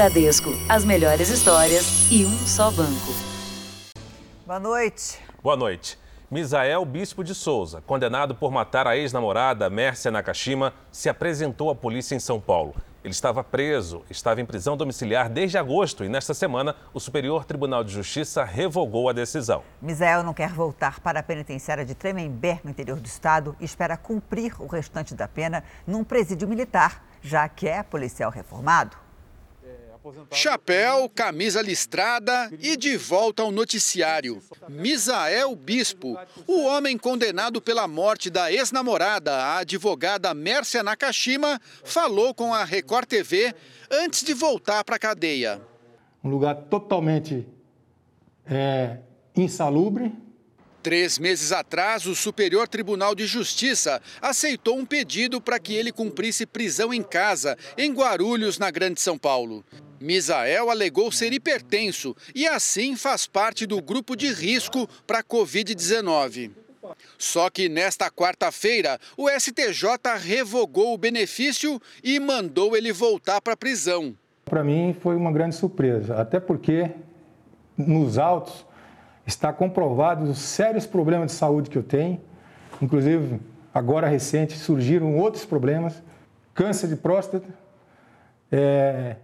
Bradesco, as melhores histórias e um só banco. Boa noite. Boa noite. Misael Bispo de Souza, condenado por matar a ex-namorada Mércia Nakashima, se apresentou à polícia em São Paulo. Ele estava preso, estava em prisão domiciliar desde agosto e nesta semana o Superior Tribunal de Justiça revogou a decisão. Misael não quer voltar para a penitenciária de Tremembé, no interior do estado, e espera cumprir o restante da pena num presídio militar, já que é policial reformado. Chapéu, camisa listrada e de volta ao noticiário. Misael Bispo, o homem condenado pela morte da ex-namorada, a advogada Mércia Nakashima, falou com a Record TV antes de voltar para a cadeia. Um lugar totalmente é, insalubre, Três meses atrás, o Superior Tribunal de Justiça aceitou um pedido para que ele cumprisse prisão em casa, em Guarulhos, na Grande São Paulo. Misael alegou ser hipertenso e assim faz parte do grupo de risco para a Covid-19. Só que nesta quarta-feira, o STJ revogou o benefício e mandou ele voltar para a prisão. Para mim foi uma grande surpresa, até porque nos autos está comprovado os sérios problemas de saúde que eu tenho, inclusive agora recente surgiram outros problemas, câncer de próstata, é,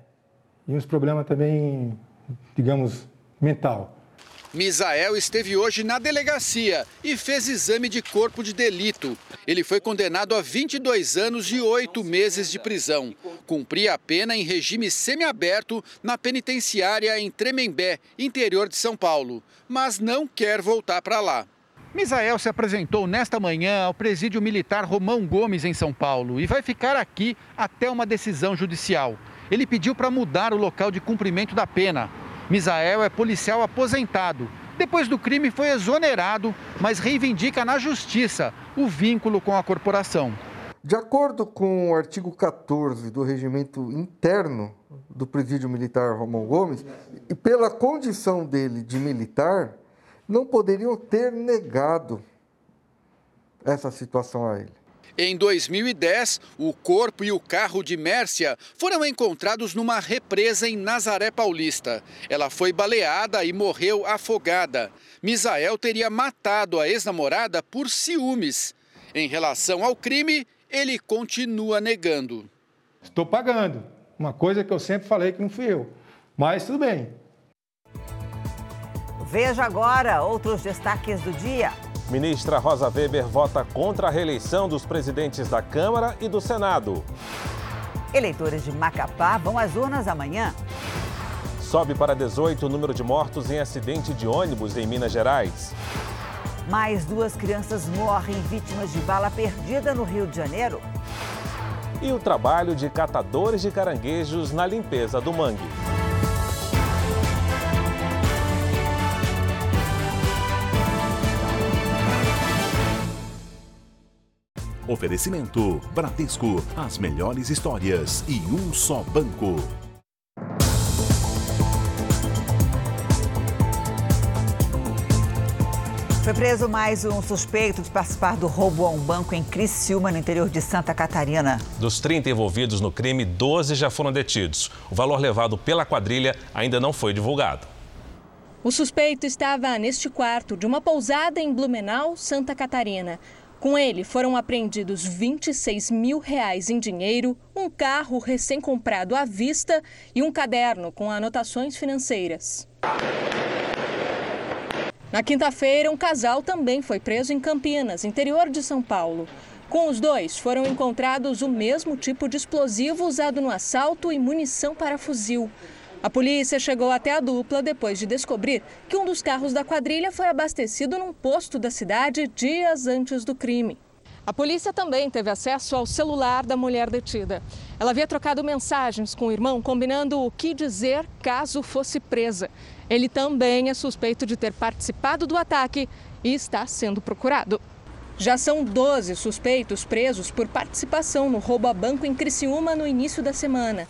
e uns problemas também, digamos, mental. Misael esteve hoje na delegacia e fez exame de corpo de delito. Ele foi condenado a 22 anos e 8 meses de prisão. Cumpria a pena em regime semiaberto na penitenciária em Tremembé, interior de São Paulo, mas não quer voltar para lá. Misael se apresentou nesta manhã ao presídio militar Romão Gomes, em São Paulo, e vai ficar aqui até uma decisão judicial ele pediu para mudar o local de cumprimento da pena. Misael é policial aposentado. Depois do crime foi exonerado, mas reivindica na justiça o vínculo com a corporação. De acordo com o artigo 14 do regimento interno do presídio militar Romão Gomes, e pela condição dele de militar, não poderiam ter negado essa situação a ele. Em 2010, o corpo e o carro de Mércia foram encontrados numa represa em Nazaré Paulista. Ela foi baleada e morreu afogada. Misael teria matado a ex-namorada por ciúmes. Em relação ao crime, ele continua negando. Estou pagando. Uma coisa que eu sempre falei que não fui eu. Mas tudo bem. Veja agora outros destaques do dia. Ministra Rosa Weber vota contra a reeleição dos presidentes da Câmara e do Senado. Eleitores de Macapá vão às urnas amanhã. Sobe para 18 o número de mortos em acidente de ônibus em Minas Gerais. Mais duas crianças morrem vítimas de bala perdida no Rio de Janeiro. E o trabalho de catadores de caranguejos na limpeza do mangue. Oferecimento Bradesco, as melhores histórias e um só banco. Foi preso mais um suspeito de participar do roubo a um banco em Criciúma, no interior de Santa Catarina. Dos 30 envolvidos no crime, 12 já foram detidos. O valor levado pela quadrilha ainda não foi divulgado. O suspeito estava neste quarto de uma pousada em Blumenau, Santa Catarina. Com ele foram apreendidos 26 mil reais em dinheiro, um carro recém-comprado à vista e um caderno com anotações financeiras. Na quinta-feira, um casal também foi preso em Campinas, interior de São Paulo. Com os dois foram encontrados o mesmo tipo de explosivo usado no assalto e munição para fuzil. A polícia chegou até a dupla depois de descobrir que um dos carros da quadrilha foi abastecido num posto da cidade dias antes do crime. A polícia também teve acesso ao celular da mulher detida. Ela havia trocado mensagens com o irmão, combinando o que dizer caso fosse presa. Ele também é suspeito de ter participado do ataque e está sendo procurado. Já são 12 suspeitos presos por participação no roubo a banco em Criciúma no início da semana.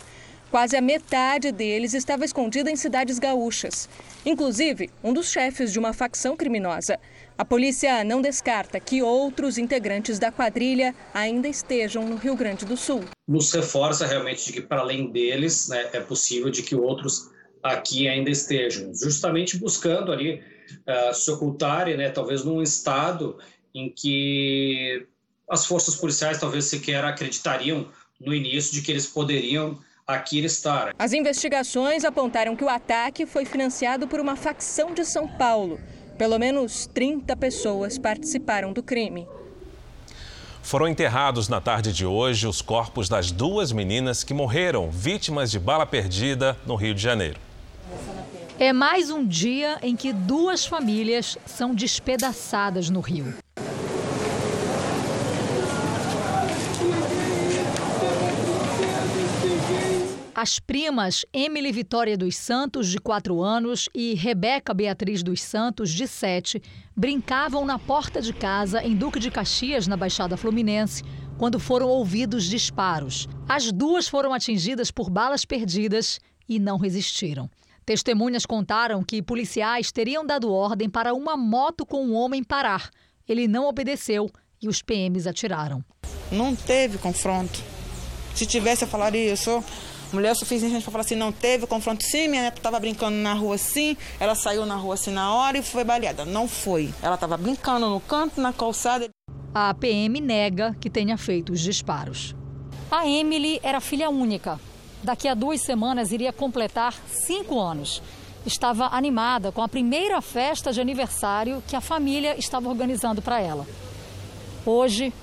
Quase a metade deles estava escondida em cidades gaúchas. Inclusive, um dos chefes de uma facção criminosa. A polícia não descarta que outros integrantes da quadrilha ainda estejam no Rio Grande do Sul. Nos reforça realmente de que, para além deles, né, é possível de que outros aqui ainda estejam, justamente buscando ali uh, se ocultarem, né, talvez num estado em que as forças policiais talvez sequer acreditariam no início de que eles poderiam aqui estar. As investigações apontaram que o ataque foi financiado por uma facção de São Paulo. Pelo menos 30 pessoas participaram do crime. Foram enterrados na tarde de hoje os corpos das duas meninas que morreram vítimas de bala perdida no Rio de Janeiro. É mais um dia em que duas famílias são despedaçadas no Rio. As primas Emily Vitória dos Santos, de 4 anos, e Rebeca Beatriz dos Santos, de 7, brincavam na porta de casa em Duque de Caxias, na Baixada Fluminense, quando foram ouvidos disparos. As duas foram atingidas por balas perdidas e não resistiram. Testemunhas contaram que policiais teriam dado ordem para uma moto com um homem parar. Ele não obedeceu e os PMs atiraram. Não teve confronto. Se tivesse, eu falaria, eu sou mulher suficiente para falar assim, não teve confronto sim, minha neta estava brincando na rua sim, ela saiu na rua assim na hora e foi baleada. Não foi. Ela estava brincando no canto, na calçada. A PM nega que tenha feito os disparos. A Emily era filha única. Daqui a duas semanas iria completar cinco anos. Estava animada com a primeira festa de aniversário que a família estava organizando para ela. Hoje,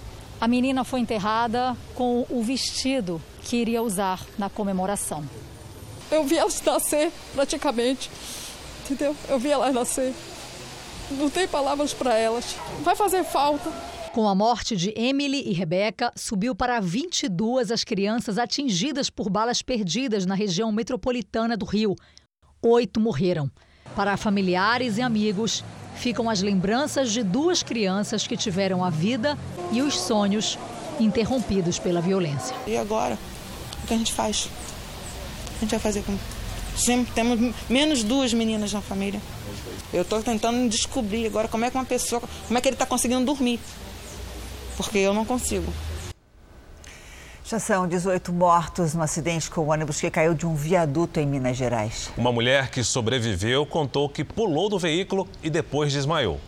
a menina foi enterrada com o vestido que iria usar na comemoração. Eu vi elas nascer, praticamente. Entendeu? Eu vi elas nascer. Não tem palavras para elas. Vai fazer falta. Com a morte de Emily e Rebeca, subiu para 22 as crianças atingidas por balas perdidas na região metropolitana do Rio. Oito morreram. Para familiares e amigos, ficam as lembranças de duas crianças que tiveram a vida e os sonhos interrompidos pela violência. E agora? O que a gente faz? O que a gente vai fazer com. Sempre temos menos duas meninas na família. Eu estou tentando descobrir agora como é que uma pessoa. Como é que ele está conseguindo dormir. Porque eu não consigo. Já são 18 mortos no acidente com o ônibus que caiu de um viaduto em Minas Gerais. Uma mulher que sobreviveu contou que pulou do veículo e depois desmaiou.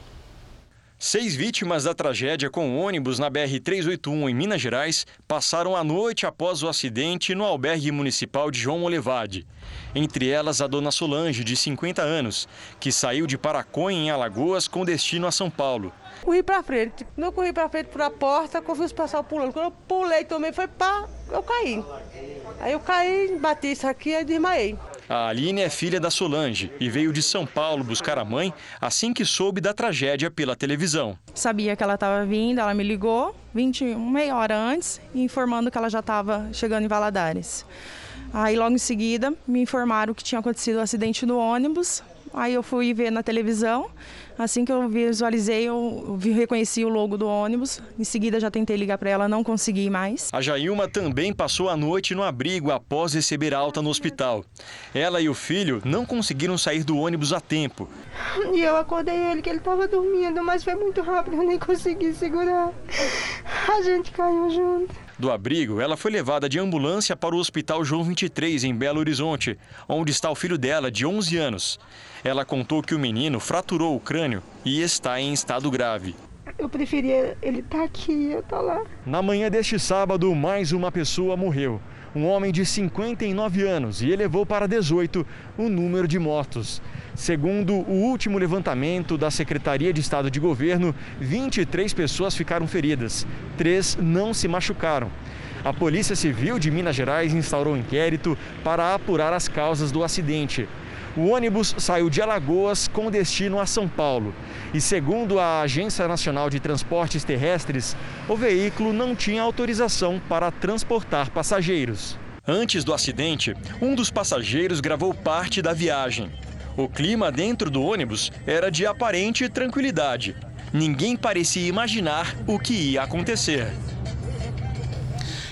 Seis vítimas da tragédia com ônibus na BR-381 em Minas Gerais passaram a noite após o acidente no albergue municipal de João Molevade. Entre elas, a dona Solange, de 50 anos, que saiu de Paraconha, em Alagoas, com destino a São Paulo. Corri para frente. Não corri para frente para a porta, que eu os pessoal pulando. Quando eu pulei também, foi pá, eu caí. Aí eu caí, bati isso aqui e desmaiei. A Aline é filha da Solange e veio de São Paulo buscar a mãe assim que soube da tragédia pela televisão. Sabia que ela estava vindo, ela me ligou 20, meia hora antes, informando que ela já estava chegando em Valadares. Aí logo em seguida me informaram que tinha acontecido o um acidente no ônibus. Aí eu fui ver na televisão, Assim que eu visualizei, eu reconheci o logo do ônibus. Em seguida, já tentei ligar para ela, não consegui mais. A Jailma também passou a noite no abrigo após receber alta no hospital. Ela e o filho não conseguiram sair do ônibus a tempo. E eu acordei ele que ele estava dormindo, mas foi muito rápido, eu nem consegui segurar. A gente caiu junto. Do abrigo, ela foi levada de ambulância para o Hospital João 23, em Belo Horizonte, onde está o filho dela, de 11 anos. Ela contou que o menino fraturou o crânio e está em estado grave. Eu preferia ele estar tá aqui eu estar tá lá. Na manhã deste sábado, mais uma pessoa morreu. Um homem de 59 anos e elevou para 18 o número de mortos. Segundo o último levantamento da Secretaria de Estado de Governo, 23 pessoas ficaram feridas, três não se machucaram. A Polícia Civil de Minas Gerais instaurou um inquérito para apurar as causas do acidente. O ônibus saiu de Alagoas com destino a São Paulo. E segundo a Agência Nacional de Transportes Terrestres, o veículo não tinha autorização para transportar passageiros. Antes do acidente, um dos passageiros gravou parte da viagem. O clima dentro do ônibus era de aparente tranquilidade. Ninguém parecia imaginar o que ia acontecer.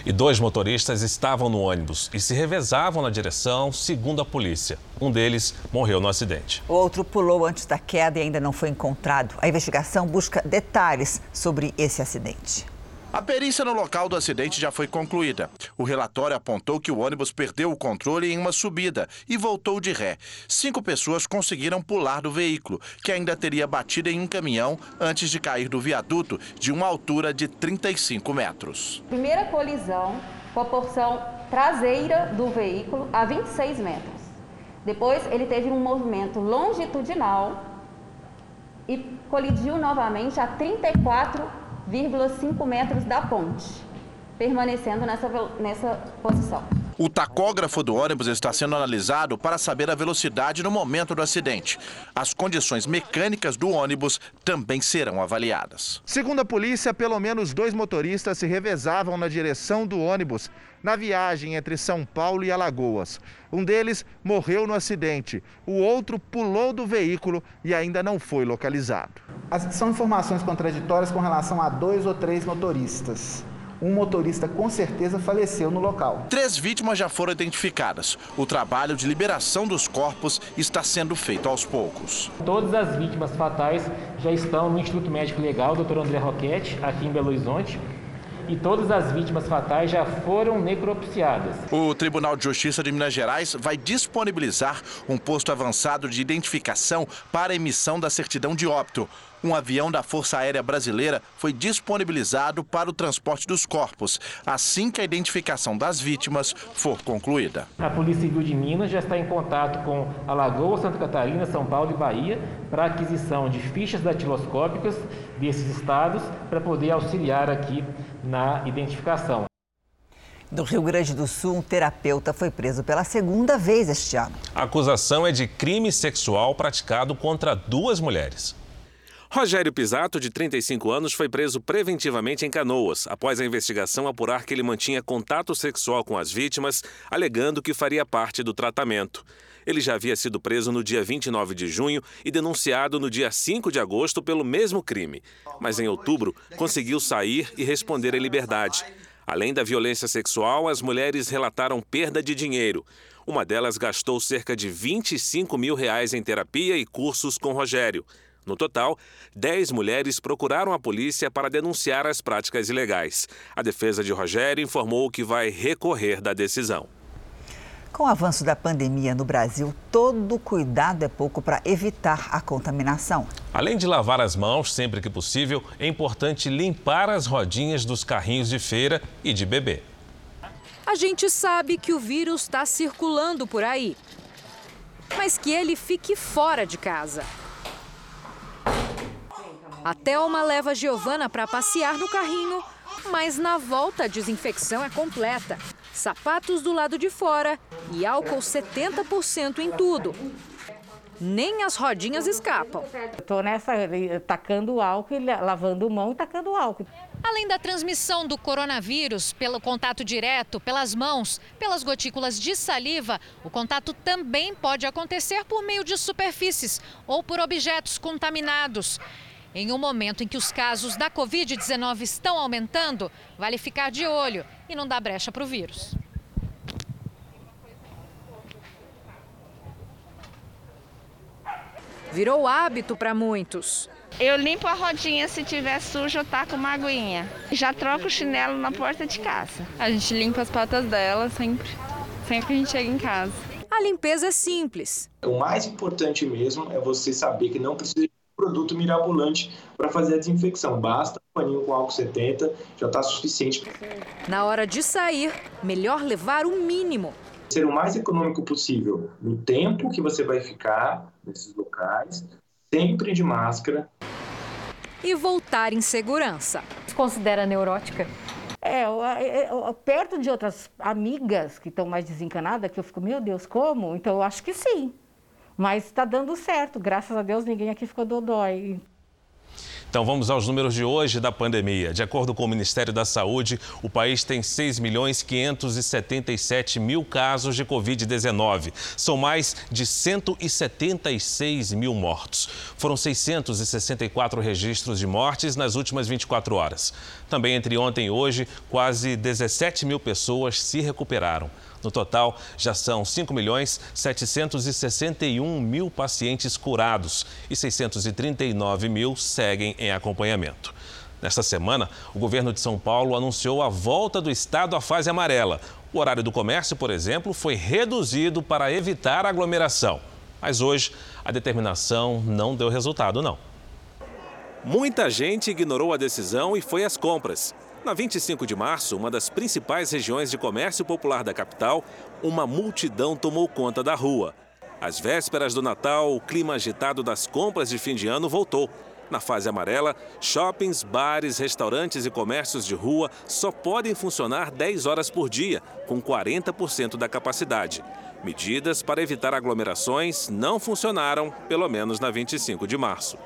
E dois motoristas estavam no ônibus e se revezavam na direção, segundo a polícia. Um deles morreu no acidente. O outro pulou antes da queda e ainda não foi encontrado. A investigação busca detalhes sobre esse acidente. A perícia no local do acidente já foi concluída. O relatório apontou que o ônibus perdeu o controle em uma subida e voltou de ré. Cinco pessoas conseguiram pular do veículo, que ainda teria batido em um caminhão antes de cair do viaduto de uma altura de 35 metros. Primeira colisão com a porção traseira do veículo a 26 metros. Depois ele teve um movimento longitudinal e colidiu novamente a 34 0,5 metros da ponte, permanecendo nessa, nessa posição. O tacógrafo do ônibus está sendo analisado para saber a velocidade no momento do acidente. As condições mecânicas do ônibus também serão avaliadas. Segundo a polícia, pelo menos dois motoristas se revezavam na direção do ônibus na viagem entre São Paulo e Alagoas. Um deles morreu no acidente, o outro pulou do veículo e ainda não foi localizado. São informações contraditórias com relação a dois ou três motoristas um motorista com certeza faleceu no local. Três vítimas já foram identificadas. O trabalho de liberação dos corpos está sendo feito aos poucos. Todas as vítimas fatais já estão no Instituto Médico Legal, Dr. André Roquete, aqui em Belo Horizonte e todas as vítimas fatais já foram necropsiadas. O Tribunal de Justiça de Minas Gerais vai disponibilizar um posto avançado de identificação para emissão da certidão de óbito. Um avião da Força Aérea Brasileira foi disponibilizado para o transporte dos corpos, assim que a identificação das vítimas for concluída. A Polícia Civil de Minas já está em contato com Alagoas, Santa Catarina, São Paulo e Bahia para aquisição de fichas datiloscópicas desses estados para poder auxiliar aqui na identificação. Do Rio Grande do Sul, um terapeuta foi preso pela segunda vez este ano. A acusação é de crime sexual praticado contra duas mulheres. Rogério Pisato, de 35 anos, foi preso preventivamente em Canoas, após a investigação apurar que ele mantinha contato sexual com as vítimas, alegando que faria parte do tratamento. Ele já havia sido preso no dia 29 de junho e denunciado no dia 5 de agosto pelo mesmo crime. Mas em outubro, conseguiu sair e responder em liberdade. Além da violência sexual, as mulheres relataram perda de dinheiro. Uma delas gastou cerca de 25 mil reais em terapia e cursos com Rogério. No total, 10 mulheres procuraram a polícia para denunciar as práticas ilegais. A defesa de Rogério informou que vai recorrer da decisão. Com o avanço da pandemia no Brasil, todo cuidado é pouco para evitar a contaminação. Além de lavar as mãos sempre que possível, é importante limpar as rodinhas dos carrinhos de feira e de bebê. A gente sabe que o vírus está circulando por aí, mas que ele fique fora de casa. A Thelma leva a Giovana para passear no carrinho, mas na volta a desinfecção é completa. Sapatos do lado de fora e álcool 70% em tudo. Nem as rodinhas escapam. Estou nessa, tacando álcool, lavando mão e tacando álcool. Além da transmissão do coronavírus pelo contato direto, pelas mãos, pelas gotículas de saliva, o contato também pode acontecer por meio de superfícies ou por objetos contaminados. Em um momento em que os casos da Covid-19 estão aumentando, vale ficar de olho e não dar brecha para o vírus. Virou hábito para muitos. Eu limpo a rodinha se tiver sujo, eu taco uma aguinha. Já troco o chinelo na porta de casa. A gente limpa as patas dela sempre, sempre que a gente chega em casa. A limpeza é simples. O mais importante mesmo é você saber que não precisa produto mirabolante para fazer a desinfecção. Basta um paninho com álcool 70, já está suficiente. Na hora de sair, melhor levar o mínimo. Ser o mais econômico possível no tempo que você vai ficar nesses locais, sempre de máscara. E voltar em segurança. Se considera neurótica? É, eu, eu, eu, perto de outras amigas que estão mais desencanadas, que eu fico, meu Deus, como? Então eu acho que sim. Mas está dando certo, graças a Deus ninguém aqui ficou dodói. Então vamos aos números de hoje da pandemia. De acordo com o Ministério da Saúde, o país tem 6 milhões 577 mil casos de Covid-19. São mais de 176 mil mortos. Foram 664 registros de mortes nas últimas 24 horas. Também entre ontem e hoje, quase 17 mil pessoas se recuperaram. No total, já são 5 milhões 761 mil pacientes curados e 639 mil seguem em acompanhamento. Nesta semana, o governo de São Paulo anunciou a volta do estado à fase amarela. O horário do comércio, por exemplo, foi reduzido para evitar aglomeração. Mas hoje, a determinação não deu resultado, não. Muita gente ignorou a decisão e foi às compras. Na 25 de março, uma das principais regiões de comércio popular da capital, uma multidão tomou conta da rua. Às vésperas do Natal, o clima agitado das compras de fim de ano voltou. Na fase amarela, shoppings, bares, restaurantes e comércios de rua só podem funcionar 10 horas por dia, com 40% da capacidade. Medidas para evitar aglomerações não funcionaram, pelo menos na 25 de março.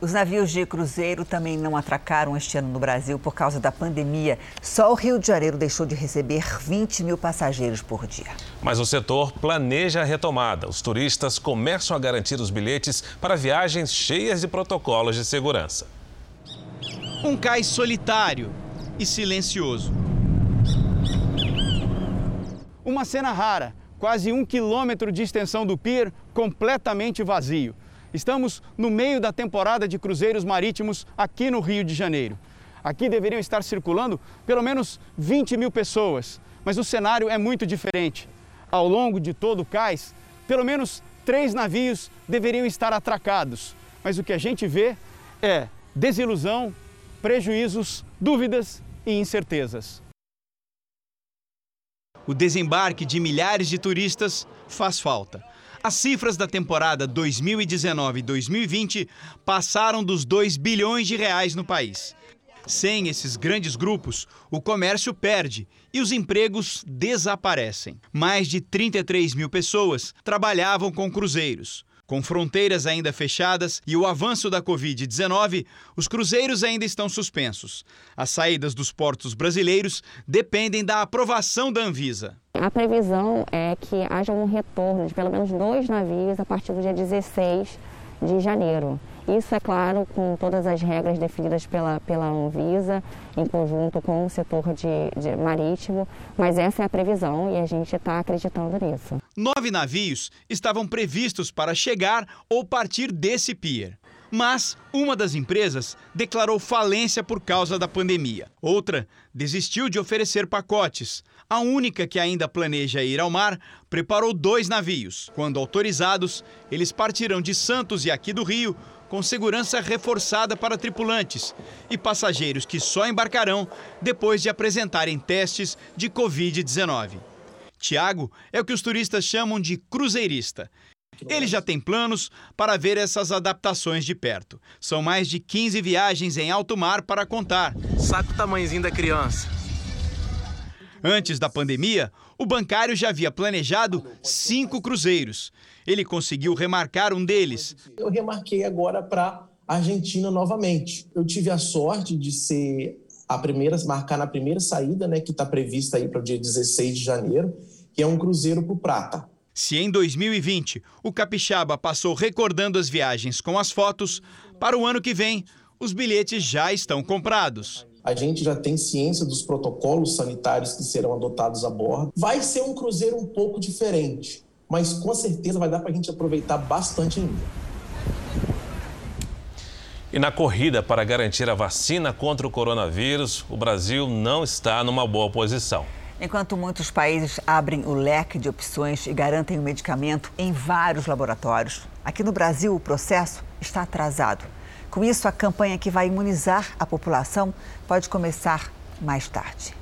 Os navios de cruzeiro também não atracaram este ano no Brasil por causa da pandemia. Só o Rio de Janeiro deixou de receber 20 mil passageiros por dia. Mas o setor planeja a retomada. Os turistas começam a garantir os bilhetes para viagens cheias de protocolos de segurança. Um cais solitário e silencioso. Uma cena rara, quase um quilômetro de extensão do pier completamente vazio. Estamos no meio da temporada de cruzeiros marítimos aqui no Rio de Janeiro. Aqui deveriam estar circulando pelo menos 20 mil pessoas, mas o cenário é muito diferente. Ao longo de todo o cais, pelo menos três navios deveriam estar atracados, mas o que a gente vê é desilusão, prejuízos, dúvidas e incertezas. O desembarque de milhares de turistas faz falta. As cifras da temporada 2019-2020 passaram dos 2 bilhões de reais no país. Sem esses grandes grupos, o comércio perde e os empregos desaparecem. Mais de 33 mil pessoas trabalhavam com cruzeiros. Com fronteiras ainda fechadas e o avanço da Covid-19, os cruzeiros ainda estão suspensos. As saídas dos portos brasileiros dependem da aprovação da Anvisa. A previsão é que haja um retorno de pelo menos dois navios a partir do dia 16 de janeiro. Isso, é claro, com todas as regras definidas pela, pela Anvisa, em conjunto com o setor de, de marítimo, mas essa é a previsão e a gente está acreditando nisso. Nove navios estavam previstos para chegar ou partir desse pier. Mas uma das empresas declarou falência por causa da pandemia. Outra desistiu de oferecer pacotes. A única que ainda planeja ir ao mar preparou dois navios. Quando autorizados, eles partirão de Santos e aqui do Rio com segurança reforçada para tripulantes e passageiros que só embarcarão depois de apresentarem testes de Covid-19. Tiago é o que os turistas chamam de cruzeirista. Ele já tem planos para ver essas adaptações de perto. São mais de 15 viagens em alto mar para contar. Sabe o tamanhozinho da criança? Antes da pandemia, o bancário já havia planejado cinco cruzeiros. Ele conseguiu remarcar um deles. Eu remarquei agora para Argentina novamente. Eu tive a sorte de ser a primeira, marcar na primeira saída, né, que está prevista aí para o dia 16 de janeiro, que é um cruzeiro para o Prata. Se em 2020 o Capixaba passou recordando as viagens com as fotos, para o ano que vem os bilhetes já estão comprados. A gente já tem ciência dos protocolos sanitários que serão adotados a bordo. Vai ser um cruzeiro um pouco diferente, mas com certeza vai dar para a gente aproveitar bastante ainda. E na corrida para garantir a vacina contra o coronavírus, o Brasil não está numa boa posição. Enquanto muitos países abrem o leque de opções e garantem o medicamento em vários laboratórios, aqui no Brasil o processo está atrasado. Com isso, a campanha que vai imunizar a população pode começar mais tarde.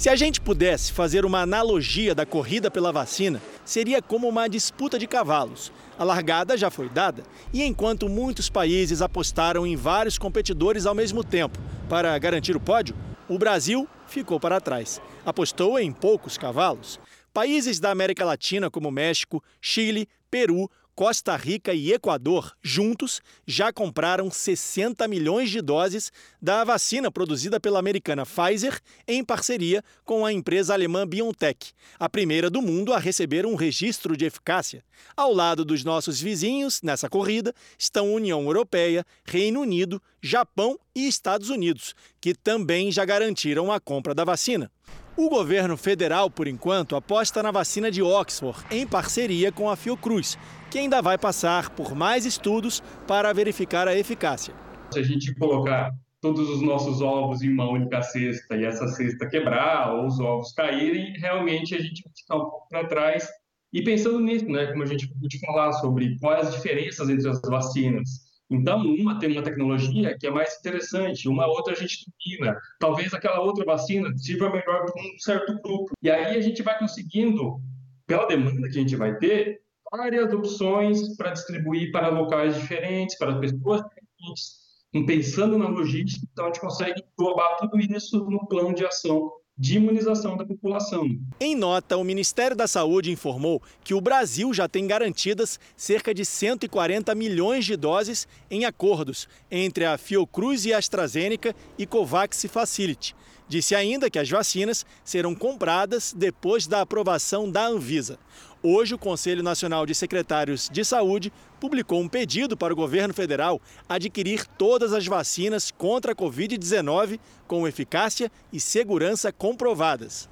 Se a gente pudesse fazer uma analogia da corrida pela vacina, seria como uma disputa de cavalos. A largada já foi dada, e enquanto muitos países apostaram em vários competidores ao mesmo tempo para garantir o pódio, o Brasil ficou para trás. Apostou em poucos cavalos. Países da América Latina, como México, Chile, Peru, Costa Rica e Equador, juntos, já compraram 60 milhões de doses da vacina produzida pela americana Pfizer em parceria com a empresa alemã BioNTech, a primeira do mundo a receber um registro de eficácia. Ao lado dos nossos vizinhos, nessa corrida, estão União Europeia, Reino Unido, Japão e Estados Unidos, que também já garantiram a compra da vacina. O governo federal, por enquanto, aposta na vacina de Oxford, em parceria com a Fiocruz, que ainda vai passar por mais estudos para verificar a eficácia. Se a gente colocar todos os nossos ovos em uma única cesta e essa cesta quebrar ou os ovos caírem, realmente a gente vai ficar um pouco para trás. E pensando nisso, né, como a gente pode falar sobre quais as diferenças entre as vacinas, então, uma tem uma tecnologia que é mais interessante, uma outra a gente domina. Talvez aquela outra vacina sirva melhor para um certo grupo. E aí a gente vai conseguindo, pela demanda que a gente vai ter, várias opções para distribuir para locais diferentes, para pessoas diferentes. E pensando na logística, então a gente consegue englobar tudo isso no plano de ação de imunização da população. Em nota, o Ministério da Saúde informou que o Brasil já tem garantidas cerca de 140 milhões de doses em acordos entre a Fiocruz e a AstraZeneca e Covax Facility. Disse ainda que as vacinas serão compradas depois da aprovação da Anvisa. Hoje, o Conselho Nacional de Secretários de Saúde publicou um pedido para o governo federal adquirir todas as vacinas contra a Covid-19 com eficácia e segurança comprovadas.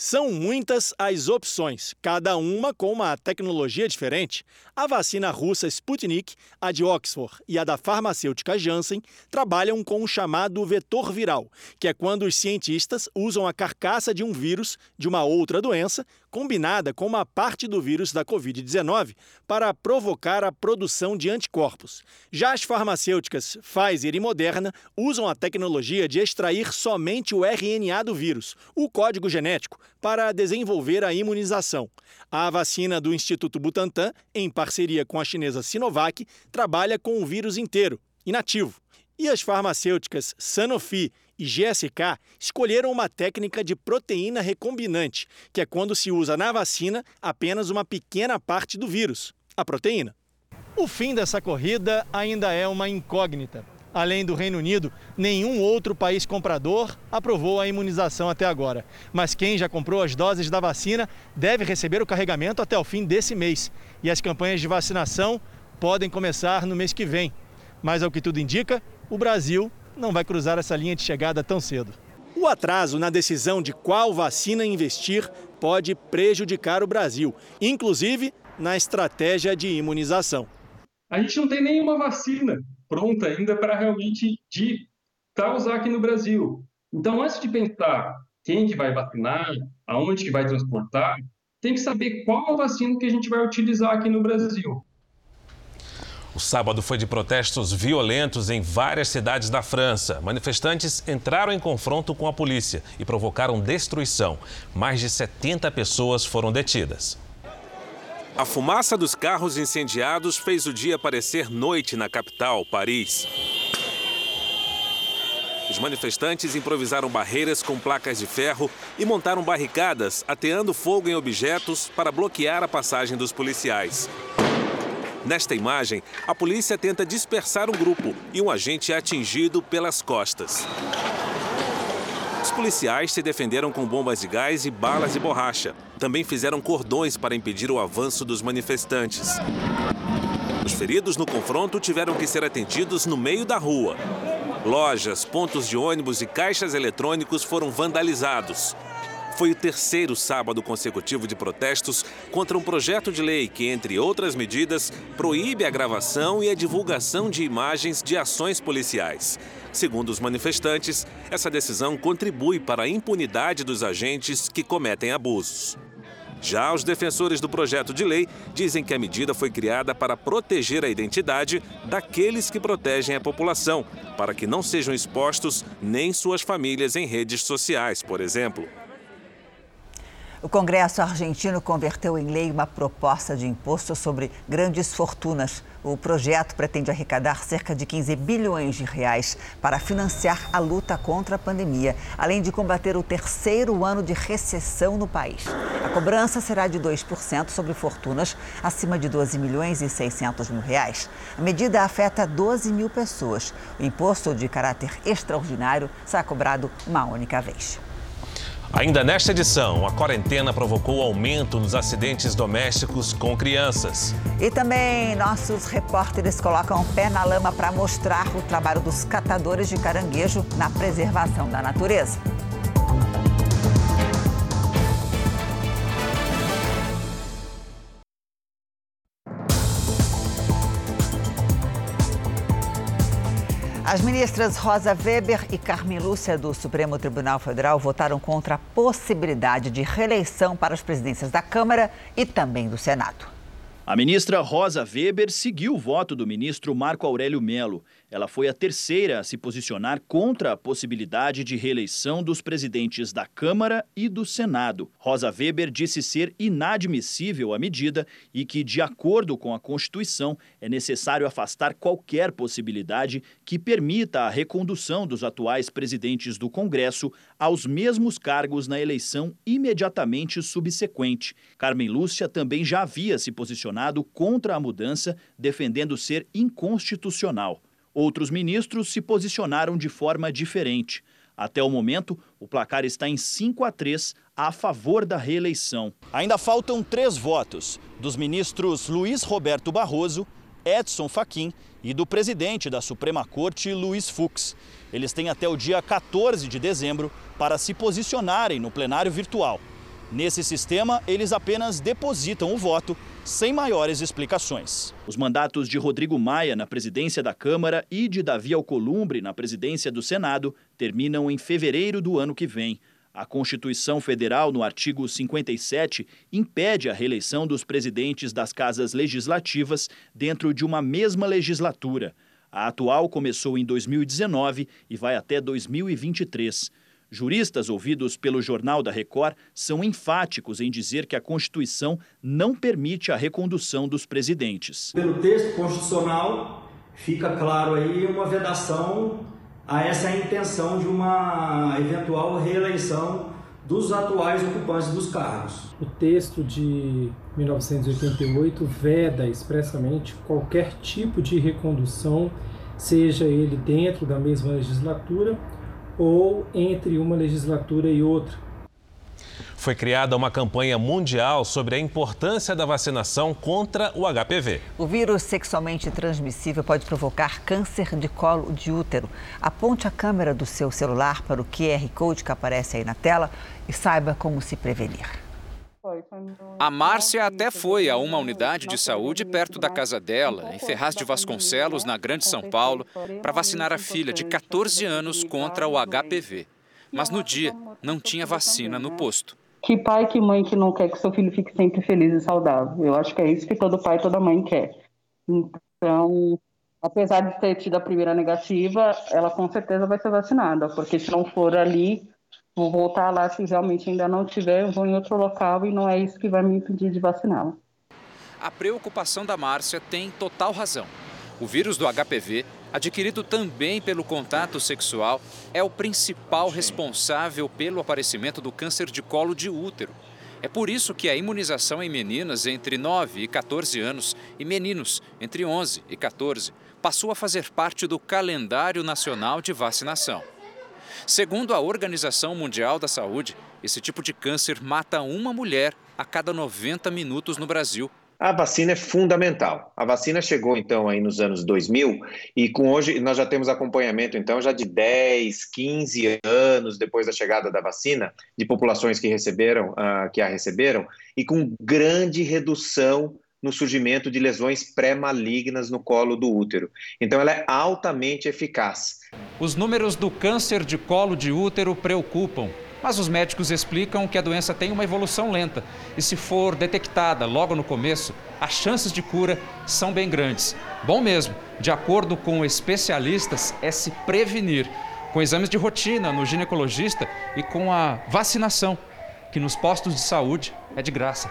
São muitas as opções, cada uma com uma tecnologia diferente. A vacina russa Sputnik, a de Oxford e a da farmacêutica Janssen trabalham com o chamado vetor viral, que é quando os cientistas usam a carcaça de um vírus de uma outra doença, combinada com uma parte do vírus da Covid-19, para provocar a produção de anticorpos. Já as farmacêuticas Pfizer e Moderna usam a tecnologia de extrair somente o RNA do vírus, o código genético, para desenvolver a imunização. A vacina do Instituto Butantan, em parceria com a chinesa Sinovac, trabalha com o vírus inteiro, inativo. E as farmacêuticas Sanofi e GSK escolheram uma técnica de proteína recombinante, que é quando se usa na vacina apenas uma pequena parte do vírus, a proteína. O fim dessa corrida ainda é uma incógnita. Além do Reino Unido, nenhum outro país comprador aprovou a imunização até agora. Mas quem já comprou as doses da vacina deve receber o carregamento até o fim desse mês. E as campanhas de vacinação podem começar no mês que vem. Mas, ao que tudo indica, o Brasil não vai cruzar essa linha de chegada tão cedo. O atraso na decisão de qual vacina investir pode prejudicar o Brasil, inclusive na estratégia de imunização. A gente não tem nenhuma vacina pronta ainda para realmente de tá usar aqui no Brasil. Então, antes de pensar quem que vai vacinar, aonde que vai transportar, tem que saber qual a vacina que a gente vai utilizar aqui no Brasil. O sábado foi de protestos violentos em várias cidades da França. Manifestantes entraram em confronto com a polícia e provocaram destruição. Mais de 70 pessoas foram detidas. A fumaça dos carros incendiados fez o dia parecer noite na capital, Paris. Os manifestantes improvisaram barreiras com placas de ferro e montaram barricadas, ateando fogo em objetos para bloquear a passagem dos policiais. Nesta imagem, a polícia tenta dispersar um grupo e um agente é atingido pelas costas. Os policiais se defenderam com bombas de gás e balas de borracha. Também fizeram cordões para impedir o avanço dos manifestantes. Os feridos no confronto tiveram que ser atendidos no meio da rua. Lojas, pontos de ônibus e caixas eletrônicos foram vandalizados. Foi o terceiro sábado consecutivo de protestos contra um projeto de lei que, entre outras medidas, proíbe a gravação e a divulgação de imagens de ações policiais. Segundo os manifestantes, essa decisão contribui para a impunidade dos agentes que cometem abusos. Já os defensores do projeto de lei dizem que a medida foi criada para proteger a identidade daqueles que protegem a população, para que não sejam expostos nem suas famílias em redes sociais, por exemplo. O Congresso argentino converteu em lei uma proposta de imposto sobre grandes fortunas. O projeto pretende arrecadar cerca de 15 bilhões de reais para financiar a luta contra a pandemia, além de combater o terceiro ano de recessão no país. A cobrança será de 2% sobre fortunas acima de 12 milhões e 600 mil reais. A medida afeta 12 mil pessoas. O imposto de caráter extraordinário será cobrado uma única vez. Ainda nesta edição, a quarentena provocou aumento nos acidentes domésticos com crianças. E também nossos repórteres colocam o pé na lama para mostrar o trabalho dos catadores de caranguejo na preservação da natureza. As ministras Rosa Weber e Carmen Lúcia do Supremo Tribunal Federal votaram contra a possibilidade de reeleição para as presidências da Câmara e também do Senado. A ministra Rosa Weber seguiu o voto do ministro Marco Aurélio Melo ela foi a terceira a se posicionar contra a possibilidade de reeleição dos presidentes da Câmara e do Senado. Rosa Weber disse ser inadmissível a medida e que, de acordo com a Constituição, é necessário afastar qualquer possibilidade que permita a recondução dos atuais presidentes do Congresso aos mesmos cargos na eleição imediatamente subsequente. Carmen Lúcia também já havia se posicionado contra a mudança, defendendo ser inconstitucional. Outros ministros se posicionaram de forma diferente. Até o momento, o placar está em 5 a 3 a favor da reeleição. Ainda faltam três votos: dos ministros Luiz Roberto Barroso, Edson Fachin e do presidente da Suprema Corte, Luiz Fux. Eles têm até o dia 14 de dezembro para se posicionarem no plenário virtual. Nesse sistema, eles apenas depositam o voto sem maiores explicações. Os mandatos de Rodrigo Maia na presidência da Câmara e de Davi Alcolumbre na presidência do Senado terminam em fevereiro do ano que vem. A Constituição Federal, no artigo 57, impede a reeleição dos presidentes das casas legislativas dentro de uma mesma legislatura. A atual começou em 2019 e vai até 2023. Juristas ouvidos pelo Jornal da Record são enfáticos em dizer que a Constituição não permite a recondução dos presidentes. Pelo texto constitucional, fica claro aí uma vedação a essa intenção de uma eventual reeleição dos atuais ocupantes dos cargos. O texto de 1988 veda expressamente qualquer tipo de recondução, seja ele dentro da mesma legislatura ou entre uma legislatura e outra. Foi criada uma campanha mundial sobre a importância da vacinação contra o HPV. O vírus sexualmente transmissível pode provocar câncer de colo de útero. Aponte a câmera do seu celular para o QR Code que aparece aí na tela e saiba como se prevenir. A Márcia até foi a uma unidade de saúde perto da casa dela, em Ferraz de Vasconcelos, na Grande São Paulo, para vacinar a filha de 14 anos contra o HPV. Mas no dia, não tinha vacina no posto. Que pai, que mãe que não quer que seu filho fique sempre feliz e saudável? Eu acho que é isso que todo pai e toda mãe quer. Então, apesar de ter tido a primeira negativa, ela com certeza vai ser vacinada, porque se não for ali, vou voltar lá se realmente ainda não tiver, vou em outro local e não é isso que vai me impedir de vaciná-la. A preocupação da Márcia tem total razão. O vírus do HPV, adquirido também pelo contato sexual, é o principal responsável pelo aparecimento do câncer de colo de útero. É por isso que a imunização em meninas entre 9 e 14 anos e meninos entre 11 e 14 passou a fazer parte do calendário nacional de vacinação. Segundo a Organização Mundial da Saúde, esse tipo de câncer mata uma mulher a cada 90 minutos no Brasil. A vacina é fundamental. A vacina chegou então aí nos anos 2000 e com hoje nós já temos acompanhamento então já de 10, 15 anos depois da chegada da vacina de populações que receberam, uh, que a receberam e com grande redução no surgimento de lesões pré-malignas no colo do útero. Então, ela é altamente eficaz. Os números do câncer de colo de útero preocupam, mas os médicos explicam que a doença tem uma evolução lenta e, se for detectada logo no começo, as chances de cura são bem grandes. Bom mesmo, de acordo com especialistas, é se prevenir com exames de rotina no ginecologista e com a vacinação que nos postos de saúde é de graça.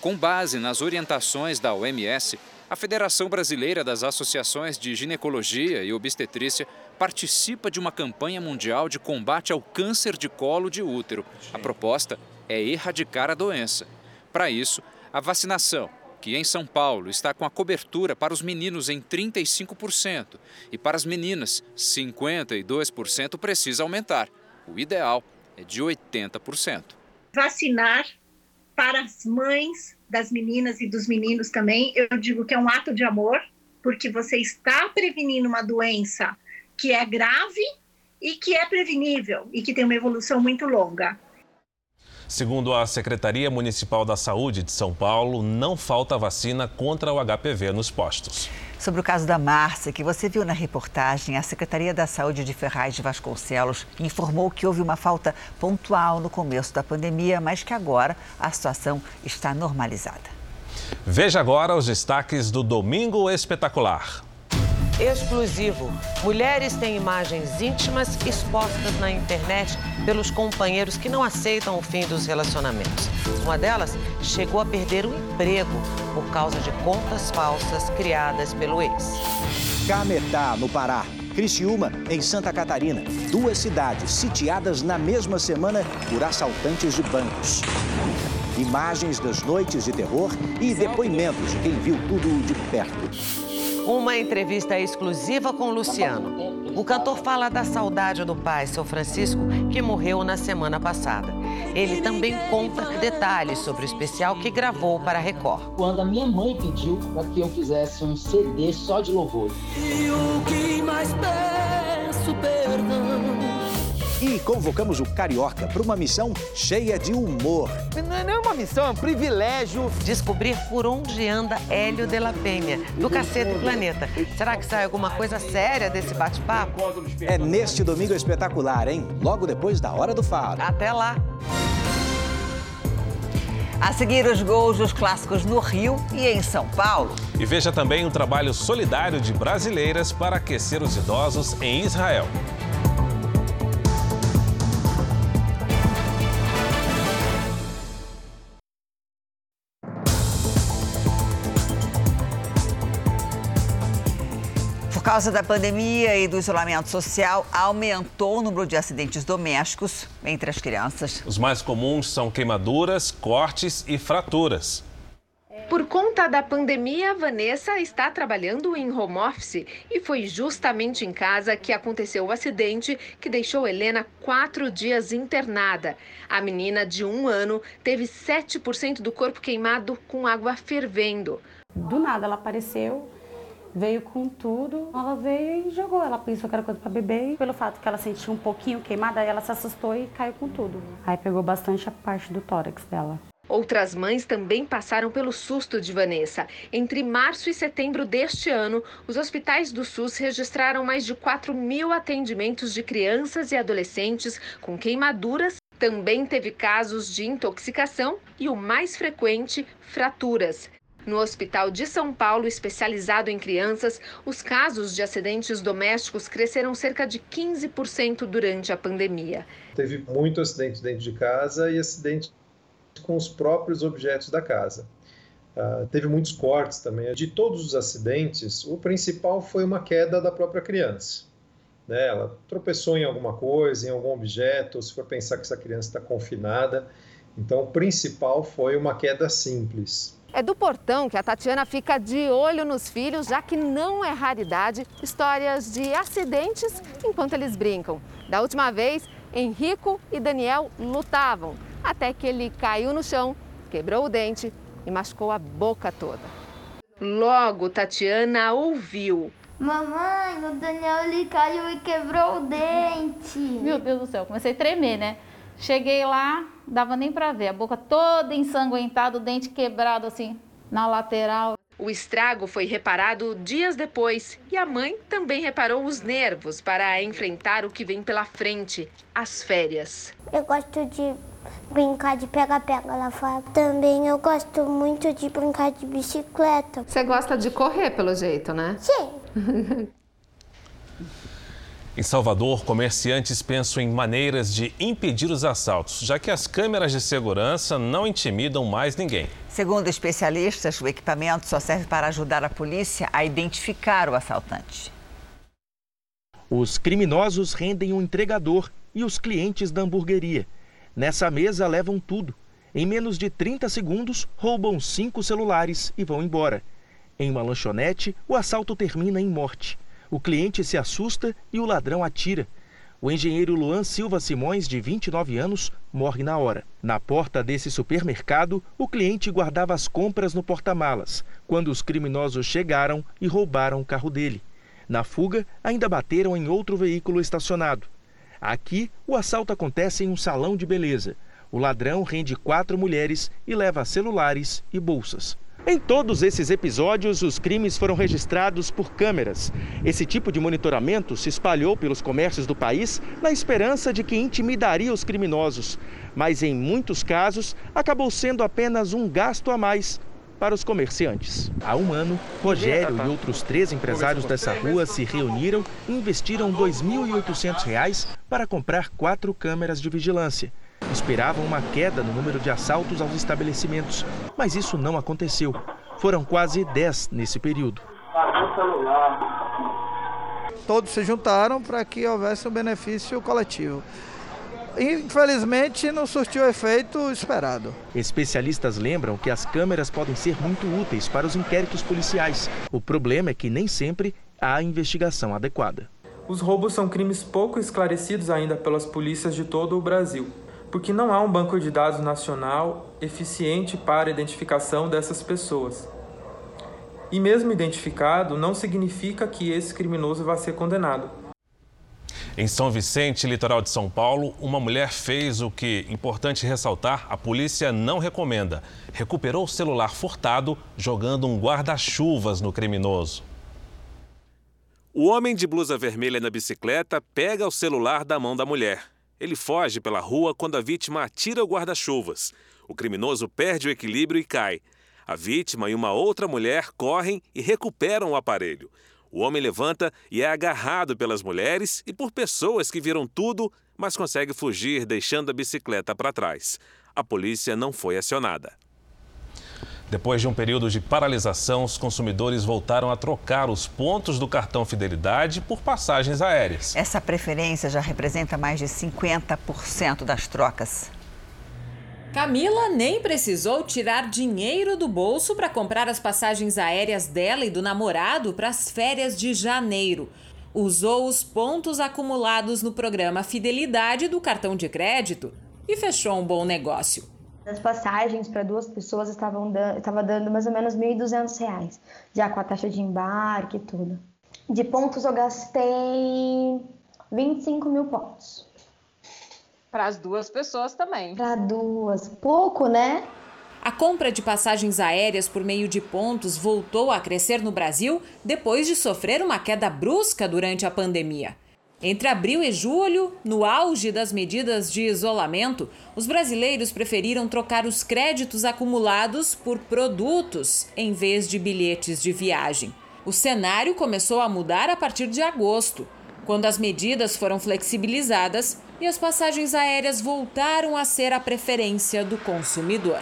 Com base nas orientações da OMS, a Federação Brasileira das Associações de Ginecologia e Obstetrícia participa de uma campanha mundial de combate ao câncer de colo de útero. A proposta é erradicar a doença. Para isso, a vacinação, que em São Paulo está com a cobertura para os meninos em 35% e para as meninas 52%, precisa aumentar. O ideal é de 80%. Vacinar para as mães das meninas e dos meninos também, eu digo que é um ato de amor, porque você está prevenindo uma doença que é grave e que é prevenível e que tem uma evolução muito longa. Segundo a Secretaria Municipal da Saúde de São Paulo, não falta vacina contra o HPV nos postos. Sobre o caso da Márcia, que você viu na reportagem, a Secretaria da Saúde de Ferraz de Vasconcelos informou que houve uma falta pontual no começo da pandemia, mas que agora a situação está normalizada. Veja agora os destaques do Domingo Espetacular. Exclusivo. Mulheres têm imagens íntimas expostas na internet pelos companheiros que não aceitam o fim dos relacionamentos. Uma delas chegou a perder o emprego por causa de contas falsas criadas pelo ex. Cametá, no Pará. Criciúma, em Santa Catarina. Duas cidades sitiadas na mesma semana por assaltantes de bancos. Imagens das noites de terror e depoimentos de quem viu tudo de perto. Uma entrevista exclusiva com Luciano. O cantor fala da saudade do pai, seu Francisco, que morreu na semana passada. Ele também conta detalhes sobre o especial que gravou para a Record. Quando a minha mãe pediu para que eu fizesse um CD só de louvor. E o que mais peço perdão e convocamos o Carioca para uma missão cheia de humor. Não é uma missão, é um privilégio. Descobrir por onde anda Hélio de la Penha, do Cacete Planeta. Será que sai alguma coisa séria desse bate-papo? É neste domingo espetacular, hein? Logo depois da Hora do Faro. Até lá! A seguir, os gols dos clássicos no Rio e em São Paulo. E veja também um trabalho solidário de brasileiras para aquecer os idosos em Israel. Causa da pandemia e do isolamento social, aumentou o número de acidentes domésticos entre as crianças. Os mais comuns são queimaduras, cortes e fraturas. Por conta da pandemia, Vanessa está trabalhando em home office e foi justamente em casa que aconteceu o acidente que deixou Helena quatro dias internada. A menina de um ano teve 7% do corpo queimado com água fervendo. Do nada ela apareceu, veio com tudo. Ela veio e jogou. Ela pensou que era coisa para beber. E pelo fato que ela sentiu um pouquinho queimada, ela se assustou e caiu com tudo. Aí pegou bastante a parte do tórax dela. Outras mães também passaram pelo susto de Vanessa. Entre março e setembro deste ano, os hospitais do SUS registraram mais de 4 mil atendimentos de crianças e adolescentes com queimaduras. Também teve casos de intoxicação e o mais frequente, fraturas. No Hospital de São Paulo, especializado em crianças, os casos de acidentes domésticos cresceram cerca de 15% durante a pandemia. Teve muito acidente dentro de casa e acidente com os próprios objetos da casa. Uh, teve muitos cortes também. De todos os acidentes, o principal foi uma queda da própria criança. Né? Ela tropeçou em alguma coisa, em algum objeto, se for pensar que essa criança está confinada. Então, o principal foi uma queda simples. É do portão que a Tatiana fica de olho nos filhos, já que não é raridade histórias de acidentes enquanto eles brincam. Da última vez, Henrico e Daniel lutavam, até que ele caiu no chão, quebrou o dente e machucou a boca toda. Logo, Tatiana ouviu. Mamãe, o Daniel ele caiu e quebrou o dente. Meu Deus do céu, comecei a tremer, né? Cheguei lá, dava nem para ver, a boca toda ensanguentada, o dente quebrado assim na lateral. O estrago foi reparado dias depois e a mãe também reparou os nervos para enfrentar o que vem pela frente, as férias. Eu gosto de brincar de pega-pega lá fora. Também eu gosto muito de brincar de bicicleta. Você gosta de correr, pelo jeito, né? Sim. Em Salvador, comerciantes pensam em maneiras de impedir os assaltos, já que as câmeras de segurança não intimidam mais ninguém. Segundo especialistas, o equipamento só serve para ajudar a polícia a identificar o assaltante. Os criminosos rendem o entregador e os clientes da hamburgueria. Nessa mesa levam tudo. Em menos de 30 segundos, roubam cinco celulares e vão embora. Em uma lanchonete, o assalto termina em morte. O cliente se assusta e o ladrão atira. O engenheiro Luan Silva Simões, de 29 anos, morre na hora. Na porta desse supermercado, o cliente guardava as compras no porta-malas, quando os criminosos chegaram e roubaram o carro dele. Na fuga, ainda bateram em outro veículo estacionado. Aqui, o assalto acontece em um salão de beleza. O ladrão rende quatro mulheres e leva celulares e bolsas. Em todos esses episódios, os crimes foram registrados por câmeras. Esse tipo de monitoramento se espalhou pelos comércios do país na esperança de que intimidaria os criminosos. Mas em muitos casos, acabou sendo apenas um gasto a mais para os comerciantes. Há um ano, Rogério e outros três empresários dessa rua se reuniram e investiram R$ 2.800 para comprar quatro câmeras de vigilância esperavam uma queda no número de assaltos aos estabelecimentos, mas isso não aconteceu. Foram quase 10 nesse período. Todos se juntaram para que houvesse um benefício coletivo. Infelizmente, não surtiu o efeito esperado. Especialistas lembram que as câmeras podem ser muito úteis para os inquéritos policiais. O problema é que nem sempre há investigação adequada. Os roubos são crimes pouco esclarecidos ainda pelas polícias de todo o Brasil porque não há um banco de dados nacional eficiente para a identificação dessas pessoas. E mesmo identificado, não significa que esse criminoso vá ser condenado. Em São Vicente, litoral de São Paulo, uma mulher fez o que, importante ressaltar, a polícia não recomenda. Recuperou o celular furtado jogando um guarda-chuvas no criminoso. O homem de blusa vermelha na bicicleta pega o celular da mão da mulher. Ele foge pela rua quando a vítima atira o guarda-chuvas. O criminoso perde o equilíbrio e cai. A vítima e uma outra mulher correm e recuperam o aparelho. O homem levanta e é agarrado pelas mulheres e por pessoas que viram tudo, mas consegue fugir deixando a bicicleta para trás. A polícia não foi acionada. Depois de um período de paralisação, os consumidores voltaram a trocar os pontos do cartão Fidelidade por passagens aéreas. Essa preferência já representa mais de 50% das trocas. Camila nem precisou tirar dinheiro do bolso para comprar as passagens aéreas dela e do namorado para as férias de janeiro. Usou os pontos acumulados no programa Fidelidade do cartão de crédito e fechou um bom negócio. As passagens para duas pessoas estavam dando, estava dando mais ou menos R$ 1.200, já com a taxa de embarque e tudo. De pontos eu gastei 25 mil pontos. Para as duas pessoas também. Para duas. Pouco, né? A compra de passagens aéreas por meio de pontos voltou a crescer no Brasil depois de sofrer uma queda brusca durante a pandemia. Entre abril e julho, no auge das medidas de isolamento, os brasileiros preferiram trocar os créditos acumulados por produtos em vez de bilhetes de viagem. O cenário começou a mudar a partir de agosto, quando as medidas foram flexibilizadas e as passagens aéreas voltaram a ser a preferência do consumidor.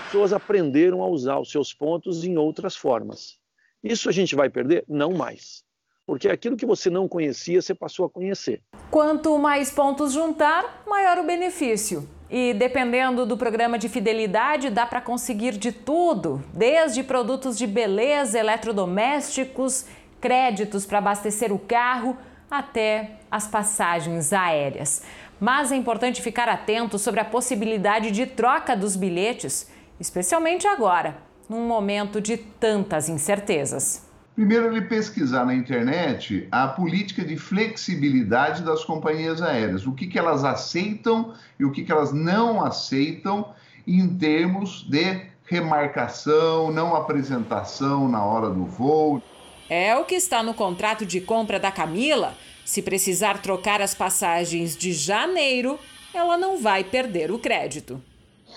As pessoas aprenderam a usar os seus pontos em outras formas. Isso a gente vai perder? Não mais porque aquilo que você não conhecia, você passou a conhecer. Quanto mais pontos juntar, maior o benefício. E dependendo do programa de fidelidade, dá para conseguir de tudo, desde produtos de beleza, eletrodomésticos, créditos para abastecer o carro, até as passagens aéreas. Mas é importante ficar atento sobre a possibilidade de troca dos bilhetes, especialmente agora, num momento de tantas incertezas. Primeiro, ele pesquisar na internet a política de flexibilidade das companhias aéreas, o que, que elas aceitam e o que, que elas não aceitam em termos de remarcação, não apresentação na hora do voo. É o que está no contrato de compra da Camila. Se precisar trocar as passagens de janeiro, ela não vai perder o crédito.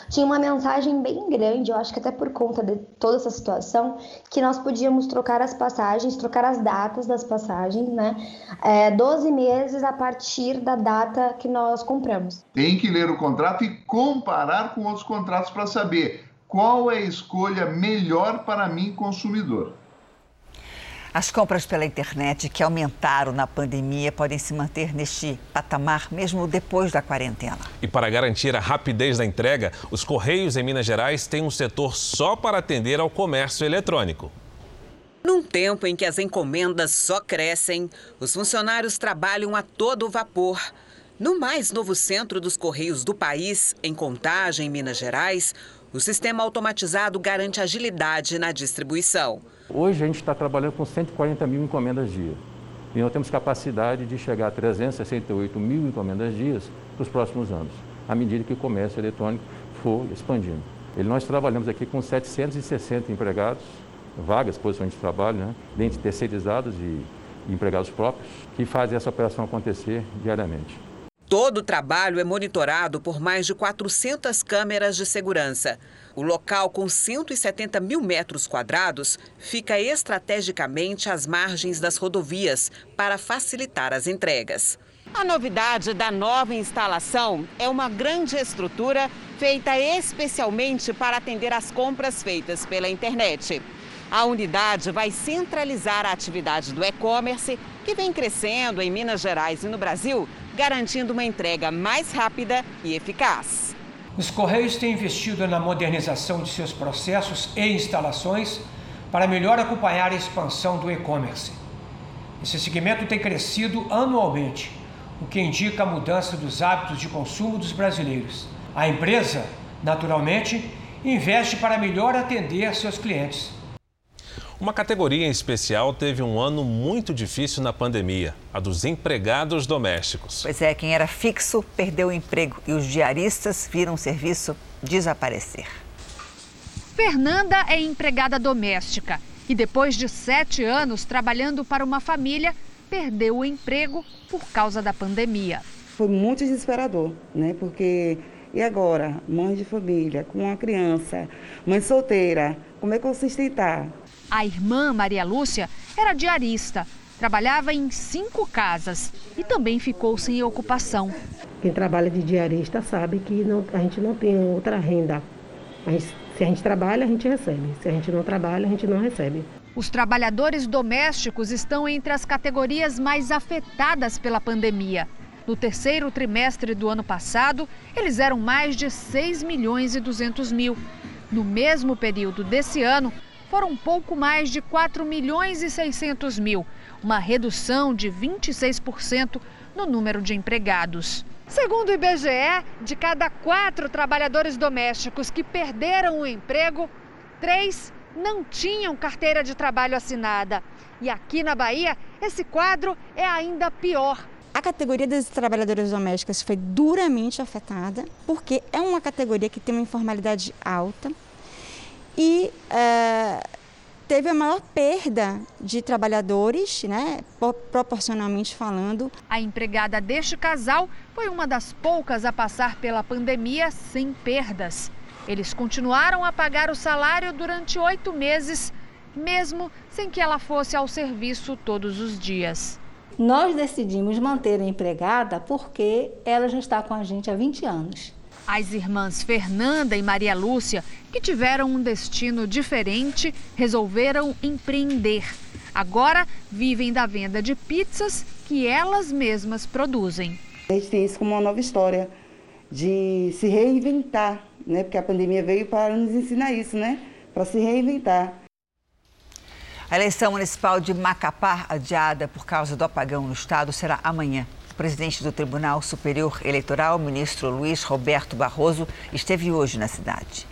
Tinha uma mensagem bem grande, eu acho que até por conta de toda essa situação, que nós podíamos trocar as passagens, trocar as datas das passagens, né? É, 12 meses a partir da data que nós compramos. Tem que ler o contrato e comparar com outros contratos para saber qual é a escolha melhor para mim, consumidor. As compras pela internet que aumentaram na pandemia podem se manter neste patamar mesmo depois da quarentena. E para garantir a rapidez da entrega, os Correios em Minas Gerais têm um setor só para atender ao comércio eletrônico. Num tempo em que as encomendas só crescem, os funcionários trabalham a todo vapor. No mais novo centro dos Correios do país, em Contagem, Minas Gerais, o sistema automatizado garante agilidade na distribuição. Hoje a gente está trabalhando com 140 mil encomendas dia. E nós temos capacidade de chegar a 368 mil encomendas dias para os próximos anos, à medida que o comércio eletrônico for expandindo. E nós trabalhamos aqui com 760 empregados, vagas, posições de trabalho, né, dentre terceirizados e empregados próprios, que fazem essa operação acontecer diariamente. Todo o trabalho é monitorado por mais de 400 câmeras de segurança. O local, com 170 mil metros quadrados, fica estrategicamente às margens das rodovias para facilitar as entregas. A novidade da nova instalação é uma grande estrutura feita especialmente para atender às compras feitas pela internet. A unidade vai centralizar a atividade do e-commerce, que vem crescendo em Minas Gerais e no Brasil, garantindo uma entrega mais rápida e eficaz. Os Correios têm investido na modernização de seus processos e instalações para melhor acompanhar a expansão do e-commerce. Esse segmento tem crescido anualmente, o que indica a mudança dos hábitos de consumo dos brasileiros. A empresa, naturalmente, investe para melhor atender seus clientes. Uma categoria em especial teve um ano muito difícil na pandemia, a dos empregados domésticos. Pois é, quem era fixo perdeu o emprego e os diaristas viram o serviço desaparecer. Fernanda é empregada doméstica e depois de sete anos trabalhando para uma família, perdeu o emprego por causa da pandemia. Foi muito desesperador, né? Porque e agora, mãe de família, com uma criança, mãe solteira, como é que eu vou sustentar? A irmã Maria Lúcia era diarista, trabalhava em cinco casas e também ficou sem ocupação. Quem trabalha de diarista sabe que não, a gente não tem outra renda. Mas se a gente trabalha, a gente recebe. Se a gente não trabalha, a gente não recebe. Os trabalhadores domésticos estão entre as categorias mais afetadas pela pandemia. No terceiro trimestre do ano passado, eles eram mais de 6 milhões e 200 mil. No mesmo período desse ano, foram pouco mais de 4 milhões e 600 mil, uma redução de 26% no número de empregados. Segundo o IBGE, de cada quatro trabalhadores domésticos que perderam o emprego, três não tinham carteira de trabalho assinada. E aqui na Bahia, esse quadro é ainda pior. A categoria das trabalhadoras domésticas foi duramente afetada, porque é uma categoria que tem uma informalidade alta, e uh, teve a maior perda de trabalhadores, né, proporcionalmente falando. A empregada deste casal foi uma das poucas a passar pela pandemia sem perdas. Eles continuaram a pagar o salário durante oito meses, mesmo sem que ela fosse ao serviço todos os dias. Nós decidimos manter a empregada porque ela já está com a gente há 20 anos. As irmãs Fernanda e Maria Lúcia, que tiveram um destino diferente, resolveram empreender. Agora vivem da venda de pizzas que elas mesmas produzem. A gente tem isso como uma nova história de se reinventar, né? Porque a pandemia veio para nos ensinar isso, né? Para se reinventar. A eleição municipal de Macapá, adiada por causa do apagão no estado, será amanhã. O presidente do Tribunal Superior Eleitoral, ministro Luiz Roberto Barroso, esteve hoje na cidade.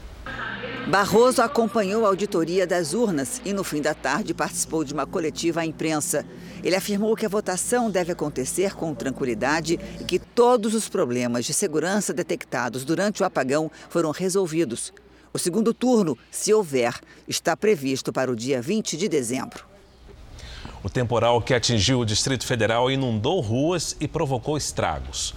Barroso acompanhou a auditoria das urnas e, no fim da tarde, participou de uma coletiva à imprensa. Ele afirmou que a votação deve acontecer com tranquilidade e que todos os problemas de segurança detectados durante o apagão foram resolvidos. O segundo turno, se houver, está previsto para o dia 20 de dezembro. O temporal que atingiu o Distrito Federal inundou ruas e provocou estragos.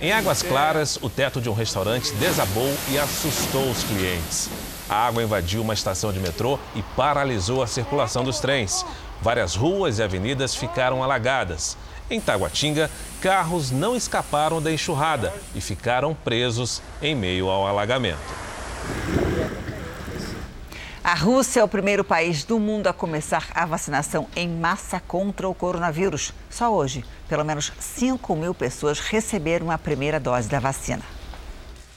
Em Águas Claras, o teto de um restaurante desabou e assustou os clientes. A água invadiu uma estação de metrô e paralisou a circulação dos trens. Várias ruas e avenidas ficaram alagadas. Em Taguatinga, carros não escaparam da enxurrada e ficaram presos em meio ao alagamento. A Rússia é o primeiro país do mundo a começar a vacinação em massa contra o coronavírus. Só hoje, pelo menos 5 mil pessoas receberam a primeira dose da vacina.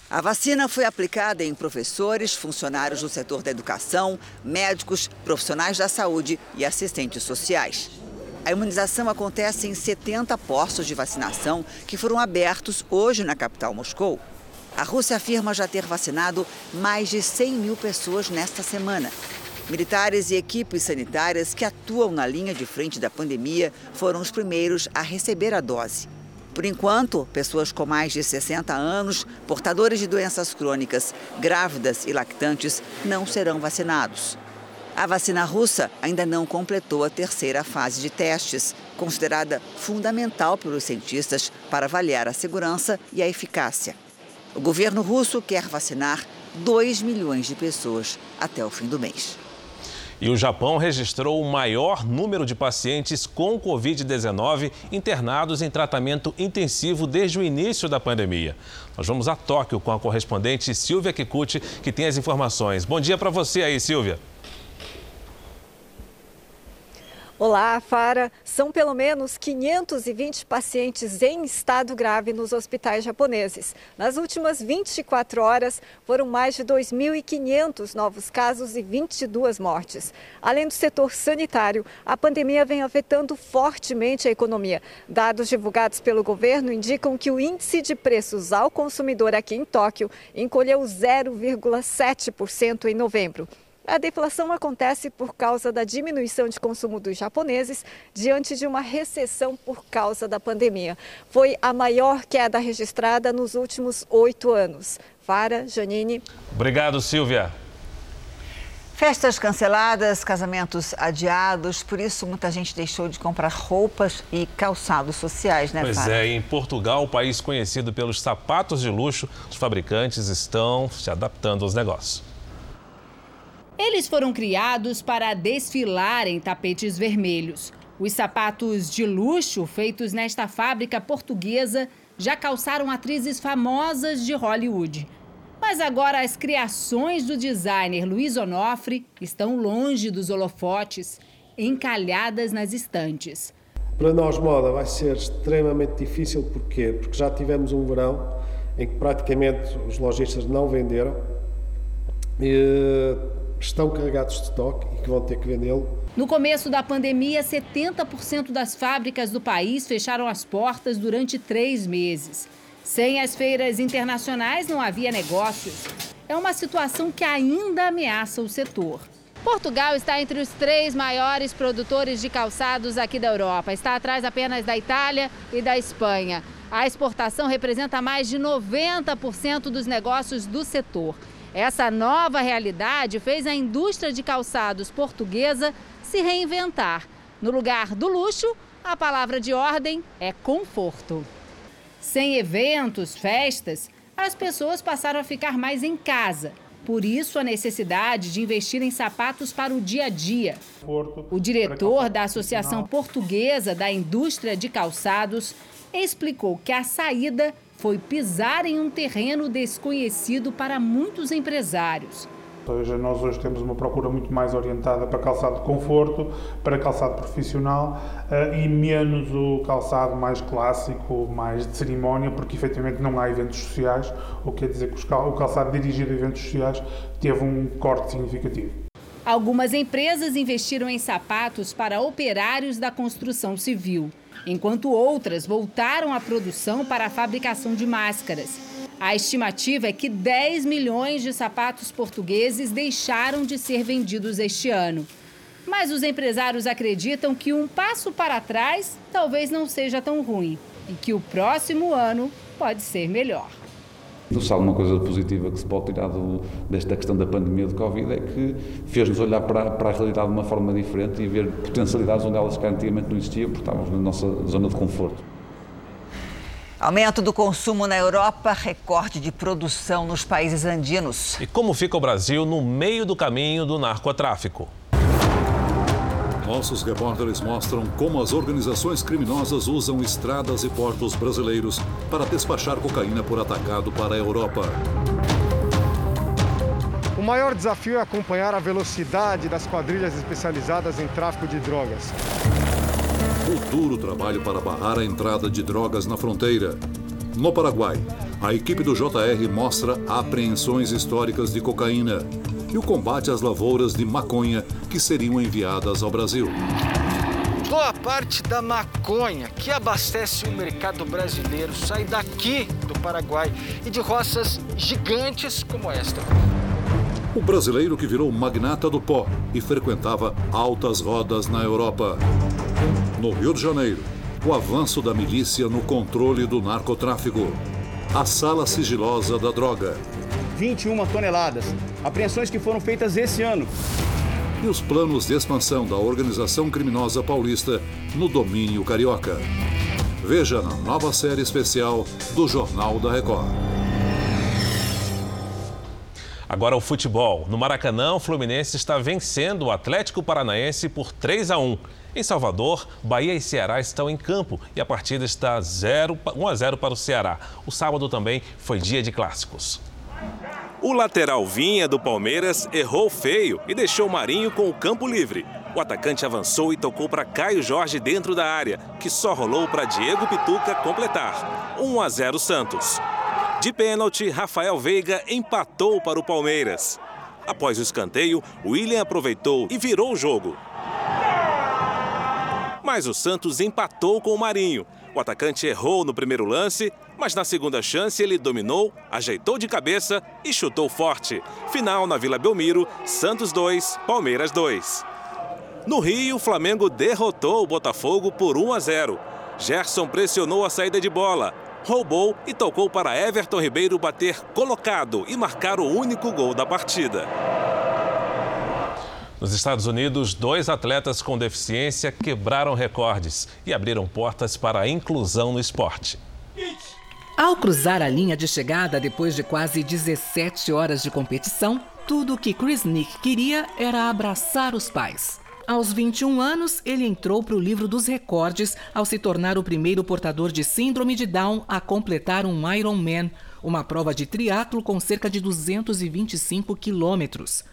A vacina foi aplicada em professores, funcionários do setor da educação, médicos, profissionais da saúde e assistentes sociais. A imunização acontece em 70 postos de vacinação que foram abertos hoje na capital Moscou. A Rússia afirma já ter vacinado mais de 100 mil pessoas nesta semana. Militares e equipes sanitárias que atuam na linha de frente da pandemia foram os primeiros a receber a dose. Por enquanto, pessoas com mais de 60 anos, portadores de doenças crônicas, grávidas e lactantes não serão vacinados. A vacina russa ainda não completou a terceira fase de testes, considerada fundamental pelos cientistas para avaliar a segurança e a eficácia. O governo russo quer vacinar 2 milhões de pessoas até o fim do mês. E o Japão registrou o maior número de pacientes com Covid-19 internados em tratamento intensivo desde o início da pandemia. Nós vamos a Tóquio com a correspondente Silvia Kikuchi, que tem as informações. Bom dia para você aí, Silvia. Olá, Fara. São pelo menos 520 pacientes em estado grave nos hospitais japoneses. Nas últimas 24 horas, foram mais de 2.500 novos casos e 22 mortes. Além do setor sanitário, a pandemia vem afetando fortemente a economia. Dados divulgados pelo governo indicam que o índice de preços ao consumidor aqui em Tóquio encolheu 0,7% em novembro. A deflação acontece por causa da diminuição de consumo dos japoneses diante de uma recessão por causa da pandemia. Foi a maior queda registrada nos últimos oito anos. Fara, Janine. Obrigado, Silvia. Festas canceladas, casamentos adiados, por isso muita gente deixou de comprar roupas e calçados sociais, né, Pois Fara? é, em Portugal, país conhecido pelos sapatos de luxo, os fabricantes estão se adaptando aos negócios. Eles foram criados para desfilar em tapetes vermelhos. Os sapatos de luxo feitos nesta fábrica portuguesa já calçaram atrizes famosas de Hollywood. Mas agora as criações do designer Luiz Onofre estão longe dos holofotes, encalhadas nas estantes. Para nós, moda vai ser extremamente difícil, porquê? Porque já tivemos um verão em que praticamente os lojistas não venderam, e estão carregados de estoque e que vão ter que vendê-lo. No começo da pandemia, 70% das fábricas do país fecharam as portas durante três meses. Sem as feiras internacionais, não havia negócios. É uma situação que ainda ameaça o setor. Portugal está entre os três maiores produtores de calçados aqui da Europa. Está atrás apenas da Itália e da Espanha. A exportação representa mais de 90% dos negócios do setor. Essa nova realidade fez a indústria de calçados portuguesa se reinventar. No lugar do luxo, a palavra de ordem é conforto. Sem eventos, festas, as pessoas passaram a ficar mais em casa. Por isso, a necessidade de investir em sapatos para o dia a dia. O diretor da Associação Portuguesa da Indústria de Calçados explicou que a saída foi pisar em um terreno desconhecido para muitos empresários. Seja, nós hoje temos uma procura muito mais orientada para calçado de conforto, para calçado profissional e menos o calçado mais clássico, mais de cerimónia, porque efetivamente não há eventos sociais, o que quer dizer que o calçado dirigido a eventos sociais teve um corte significativo. Algumas empresas investiram em sapatos para operários da construção civil, enquanto outras voltaram à produção para a fabricação de máscaras. A estimativa é que 10 milhões de sapatos portugueses deixaram de ser vendidos este ano. Mas os empresários acreditam que um passo para trás talvez não seja tão ruim e que o próximo ano pode ser melhor. Se alguma coisa positiva que se pode tirar do, desta questão da pandemia de Covid é que fez-nos olhar para, para, a realidade de uma forma diferente e ver potencialidades onde elas que antigamente não existiam, porque estávamos na nossa zona de conforto. Aumento do consumo na Europa, recorde de produção nos países andinos. E como fica o Brasil no meio do caminho do narcotráfico? Nossos repórteres mostram como as organizações criminosas usam estradas e portos brasileiros para despachar cocaína por atacado para a Europa. O maior desafio é acompanhar a velocidade das quadrilhas especializadas em tráfico de drogas. O duro trabalho para barrar a entrada de drogas na fronteira. No Paraguai, a equipe do JR mostra apreensões históricas de cocaína e o combate às lavouras de maconha que seriam enviadas ao Brasil. Boa parte da maconha que abastece o mercado brasileiro sai daqui do Paraguai e de roças gigantes como esta. O brasileiro que virou magnata do pó e frequentava altas rodas na Europa. No Rio de Janeiro, o avanço da milícia no controle do narcotráfico. A sala sigilosa da droga. 21 toneladas. Apreensões que foram feitas esse ano. E os planos de expansão da organização criminosa paulista no domínio carioca. Veja na nova série especial do Jornal da Record. Agora o futebol. No Maracanã, o Fluminense está vencendo o Atlético Paranaense por 3 a 1. Em Salvador, Bahia e Ceará estão em campo e a partida está 0, 1 a 0 para o Ceará. O sábado também foi dia de clássicos. O lateral Vinha do Palmeiras errou feio e deixou Marinho com o campo livre. O atacante avançou e tocou para Caio Jorge dentro da área, que só rolou para Diego Pituca completar. 1 a 0 Santos. De pênalti, Rafael Veiga empatou para o Palmeiras. Após o escanteio, William aproveitou e virou o jogo. Mas o Santos empatou com o Marinho. O atacante errou no primeiro lance, mas na segunda chance ele dominou, ajeitou de cabeça e chutou forte. Final na Vila Belmiro, Santos 2, Palmeiras 2. No Rio, o Flamengo derrotou o Botafogo por 1 a 0. Gerson pressionou a saída de bola, roubou e tocou para Everton Ribeiro bater colocado e marcar o único gol da partida. Nos Estados Unidos, dois atletas com deficiência quebraram recordes e abriram portas para a inclusão no esporte. Ao cruzar a linha de chegada depois de quase 17 horas de competição, tudo o que Chris Nick queria era abraçar os pais. Aos 21 anos, ele entrou para o livro dos recordes ao se tornar o primeiro portador de síndrome de Down a completar um Ironman, uma prova de triatlo com cerca de 225 quilômetros.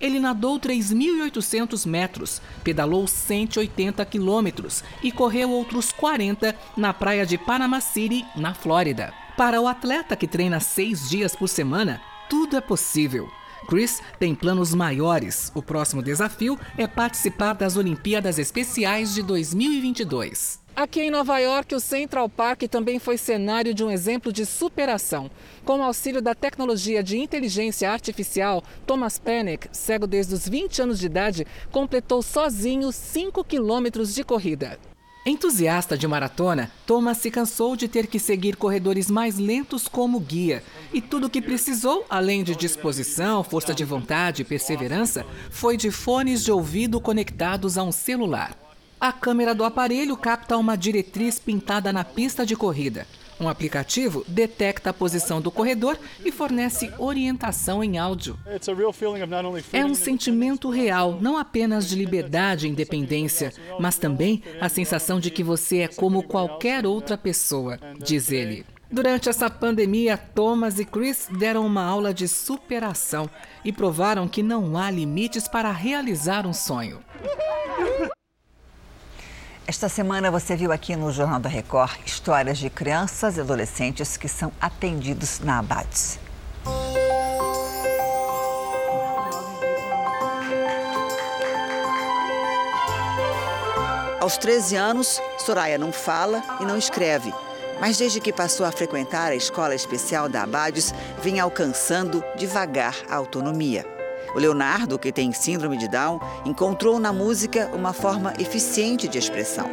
Ele nadou 3.800 metros, pedalou 180 quilômetros e correu outros 40 na praia de Panama City, na Flórida. Para o atleta que treina seis dias por semana, tudo é possível. Chris tem planos maiores. O próximo desafio é participar das Olimpíadas Especiais de 2022. Aqui em Nova York, o Central Park também foi cenário de um exemplo de superação. Com o auxílio da tecnologia de inteligência artificial, Thomas Penick, cego desde os 20 anos de idade, completou sozinho 5 quilômetros de corrida. Entusiasta de maratona, Thomas se cansou de ter que seguir corredores mais lentos como guia. E tudo o que precisou, além de disposição, força de vontade e perseverança, foi de fones de ouvido conectados a um celular. A câmera do aparelho capta uma diretriz pintada na pista de corrida. Um aplicativo detecta a posição do corredor e fornece orientação em áudio. É um sentimento real, não apenas de liberdade e independência, mas também a sensação de que você é como qualquer outra pessoa, diz ele. Durante essa pandemia, Thomas e Chris deram uma aula de superação e provaram que não há limites para realizar um sonho. Esta semana você viu aqui no Jornal da Record histórias de crianças e adolescentes que são atendidos na Abades. Aos 13 anos, Soraya não fala e não escreve, mas desde que passou a frequentar a escola especial da Abades, vem alcançando devagar a autonomia. O Leonardo, que tem síndrome de Down, encontrou na música uma forma eficiente de expressão.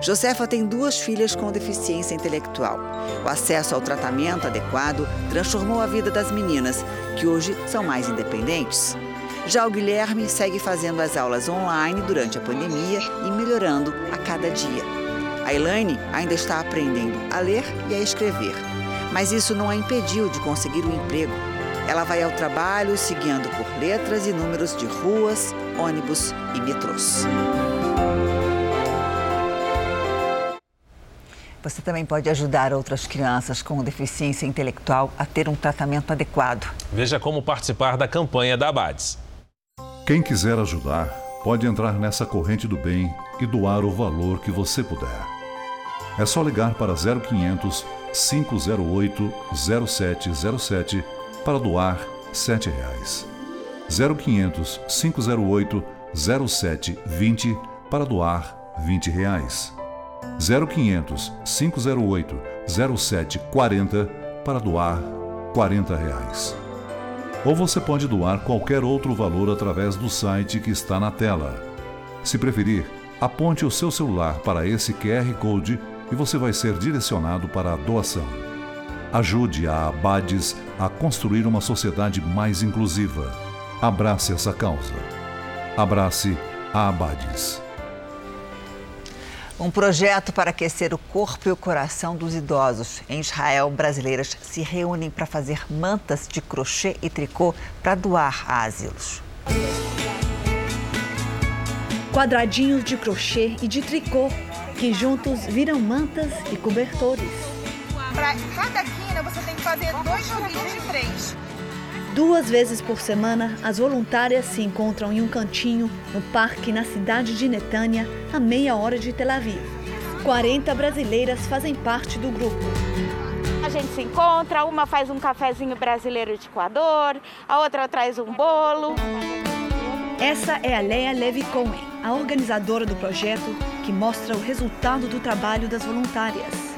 Josefa tem duas filhas com deficiência intelectual. O acesso ao tratamento adequado transformou a vida das meninas, que hoje são mais independentes. Já o Guilherme segue fazendo as aulas online durante a pandemia e melhorando a cada dia. A Elaine ainda está aprendendo a ler e a escrever, mas isso não a impediu de conseguir um emprego. Ela vai ao trabalho seguindo por letras e números de ruas, ônibus e metrôs. Você também pode ajudar outras crianças com deficiência intelectual a ter um tratamento adequado. Veja como participar da campanha da Abades. Quem quiser ajudar, pode entrar nessa corrente do bem e doar o valor que você puder. É só ligar para 0500 508 0707 para doar 7 reais. 0500 508 0720 para doar 20 reais. 0500 508 0740 para doar 40 reais. Ou você pode doar qualquer outro valor através do site que está na tela. Se preferir, aponte o seu celular para esse QR Code e você vai ser direcionado para a doação. Ajude a Abades a construir uma sociedade mais inclusiva. Abrace essa causa. Abrace a Abades. Um projeto para aquecer o corpo e o coração dos idosos. Em Israel, brasileiras se reúnem para fazer mantas de crochê e tricô para doar a asilos. Quadradinhos de crochê e de tricô, que juntos viram mantas e cobertores. Para cada quina, você tem que fazer dois joguinhos de três. Duas vezes por semana, as voluntárias se encontram em um cantinho no parque na cidade de Netânia, a meia hora de Tel Aviv. 40 brasileiras fazem parte do grupo. A gente se encontra, uma faz um cafezinho brasileiro de Equador, a outra traz um bolo. Essa é a Leia Levy Cohen, a organizadora do projeto que mostra o resultado do trabalho das voluntárias.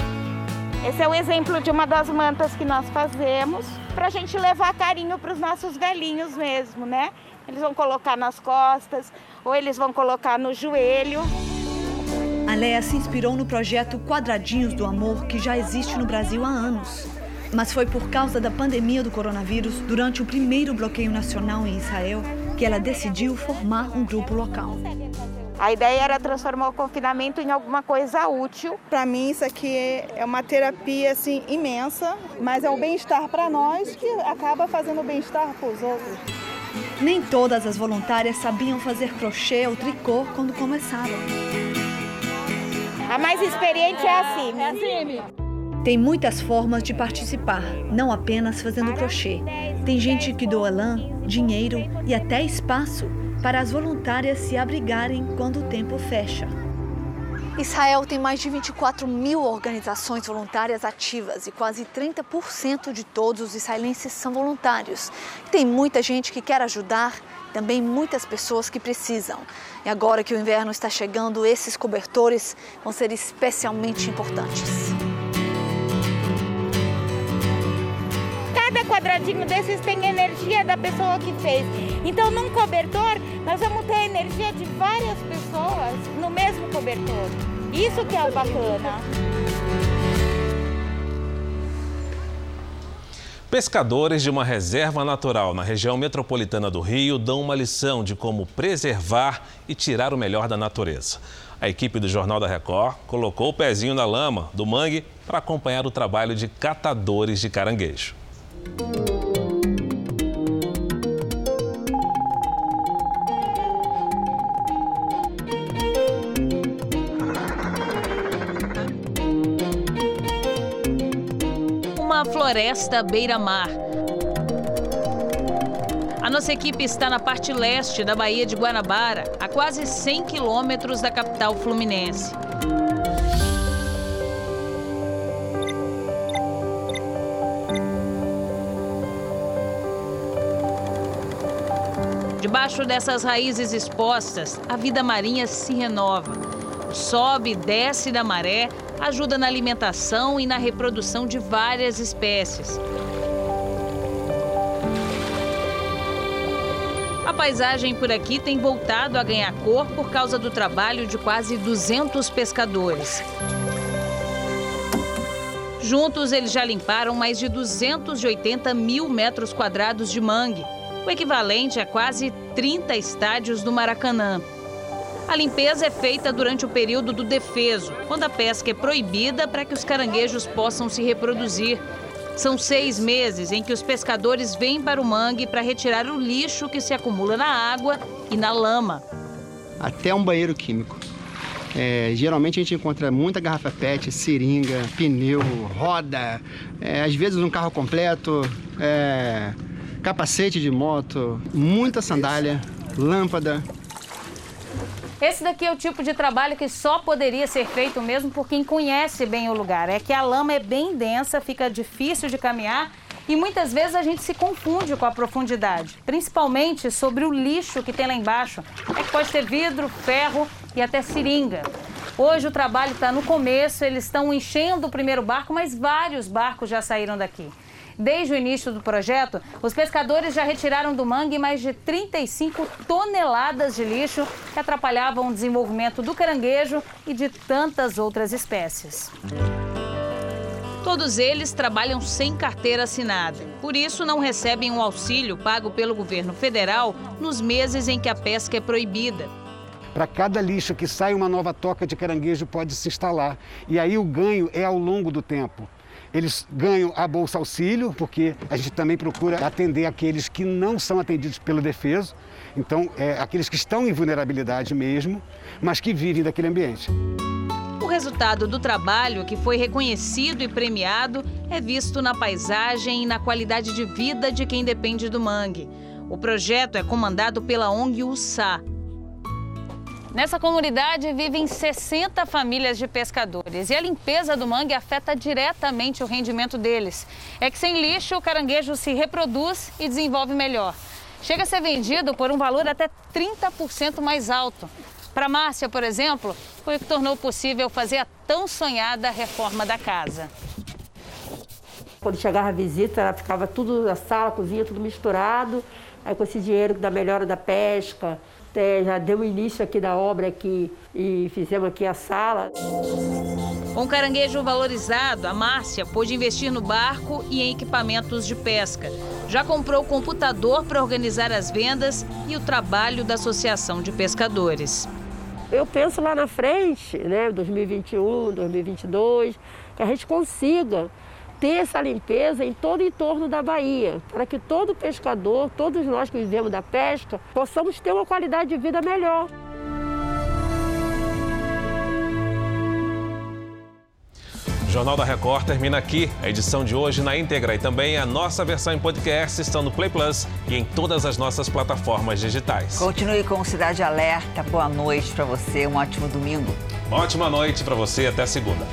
Esse é o exemplo de uma das mantas que nós fazemos para a gente levar carinho para os nossos velhinhos mesmo, né? Eles vão colocar nas costas ou eles vão colocar no joelho. A Leia se inspirou no projeto Quadradinhos do Amor, que já existe no Brasil há anos. Mas foi por causa da pandemia do coronavírus, durante o primeiro bloqueio nacional em Israel, que ela decidiu formar um grupo local. A ideia era transformar o confinamento em alguma coisa útil. Para mim isso aqui é uma terapia assim imensa, mas é um bem-estar para nós que acaba fazendo bem-estar para os outros. Nem todas as voluntárias sabiam fazer crochê ou tricô quando começaram. A mais experiente é a Cime. É a Cime. Tem muitas formas de participar, não apenas fazendo crochê. Tem gente que doa lã, dinheiro e até espaço para as voluntárias se abrigarem quando o tempo fecha. Israel tem mais de 24 mil organizações voluntárias ativas e quase 30% de todos os israelenses são voluntários. Tem muita gente que quer ajudar, também muitas pessoas que precisam. E agora que o inverno está chegando, esses cobertores vão ser especialmente importantes. Quadradinho desses tem energia da pessoa que fez. Então, num cobertor, nós vamos ter a energia de várias pessoas no mesmo cobertor. Isso que é o bacana. Pescadores de uma reserva natural na região metropolitana do Rio dão uma lição de como preservar e tirar o melhor da natureza. A equipe do Jornal da Record colocou o pezinho na lama do mangue para acompanhar o trabalho de catadores de caranguejo. Uma floresta beira-mar. A nossa equipe está na parte leste da Baía de Guanabara, a quase 100 quilômetros da capital fluminense. Debaixo dessas raízes expostas, a vida marinha se renova. Sobe e desce da maré, ajuda na alimentação e na reprodução de várias espécies. A paisagem por aqui tem voltado a ganhar cor por causa do trabalho de quase 200 pescadores. Juntos, eles já limparam mais de 280 mil metros quadrados de mangue, o equivalente a quase 30 estádios do Maracanã. A limpeza é feita durante o período do defeso, quando a pesca é proibida para que os caranguejos possam se reproduzir. São seis meses em que os pescadores vêm para o mangue para retirar o lixo que se acumula na água e na lama. Até um banheiro químico. É, geralmente a gente encontra muita garrafa PET, seringa, pneu, roda, é, às vezes um carro completo, é, capacete de moto, muita sandália, lâmpada. Esse daqui é o tipo de trabalho que só poderia ser feito mesmo por quem conhece bem o lugar. É que a lama é bem densa, fica difícil de caminhar e muitas vezes a gente se confunde com a profundidade, principalmente sobre o lixo que tem lá embaixo. É que pode ter vidro, ferro e até seringa. Hoje o trabalho está no começo, eles estão enchendo o primeiro barco, mas vários barcos já saíram daqui. Desde o início do projeto, os pescadores já retiraram do mangue mais de 35 toneladas de lixo que atrapalhavam o desenvolvimento do caranguejo e de tantas outras espécies. Todos eles trabalham sem carteira assinada. Por isso, não recebem um auxílio pago pelo governo federal nos meses em que a pesca é proibida. Para cada lixo que sai, uma nova toca de caranguejo pode se instalar. E aí o ganho é ao longo do tempo. Eles ganham a Bolsa Auxílio, porque a gente também procura atender aqueles que não são atendidos pelo defeso, então, é, aqueles que estão em vulnerabilidade mesmo, mas que vivem daquele ambiente. O resultado do trabalho, que foi reconhecido e premiado, é visto na paisagem e na qualidade de vida de quem depende do mangue. O projeto é comandado pela ONG USA, Nessa comunidade vivem 60 famílias de pescadores e a limpeza do mangue afeta diretamente o rendimento deles. É que sem lixo o caranguejo se reproduz e desenvolve melhor. Chega a ser vendido por um valor até 30% mais alto. Para Márcia, por exemplo, foi o que tornou possível fazer a tão sonhada reforma da casa. Quando chegava a visita, ela ficava tudo na sala, cozinha, tudo misturado. Aí com esse dinheiro da melhora da pesca, é, já deu início aqui da obra aqui e fizemos aqui a sala. Com caranguejo valorizado, a Márcia pôde investir no barco e em equipamentos de pesca. Já comprou computador para organizar as vendas e o trabalho da Associação de Pescadores. Eu penso lá na frente, né, 2021, 2022, que a gente consiga ter essa limpeza em todo o entorno da Bahia, para que todo pescador, todos nós que vivemos da pesca, possamos ter uma qualidade de vida melhor. O Jornal da Record termina aqui. A edição de hoje na íntegra e também a nossa versão em podcast estão no Play Plus e em todas as nossas plataformas digitais. Continue com Cidade Alerta. Boa noite para você. Um ótimo domingo. Ótima noite para você. Até segunda.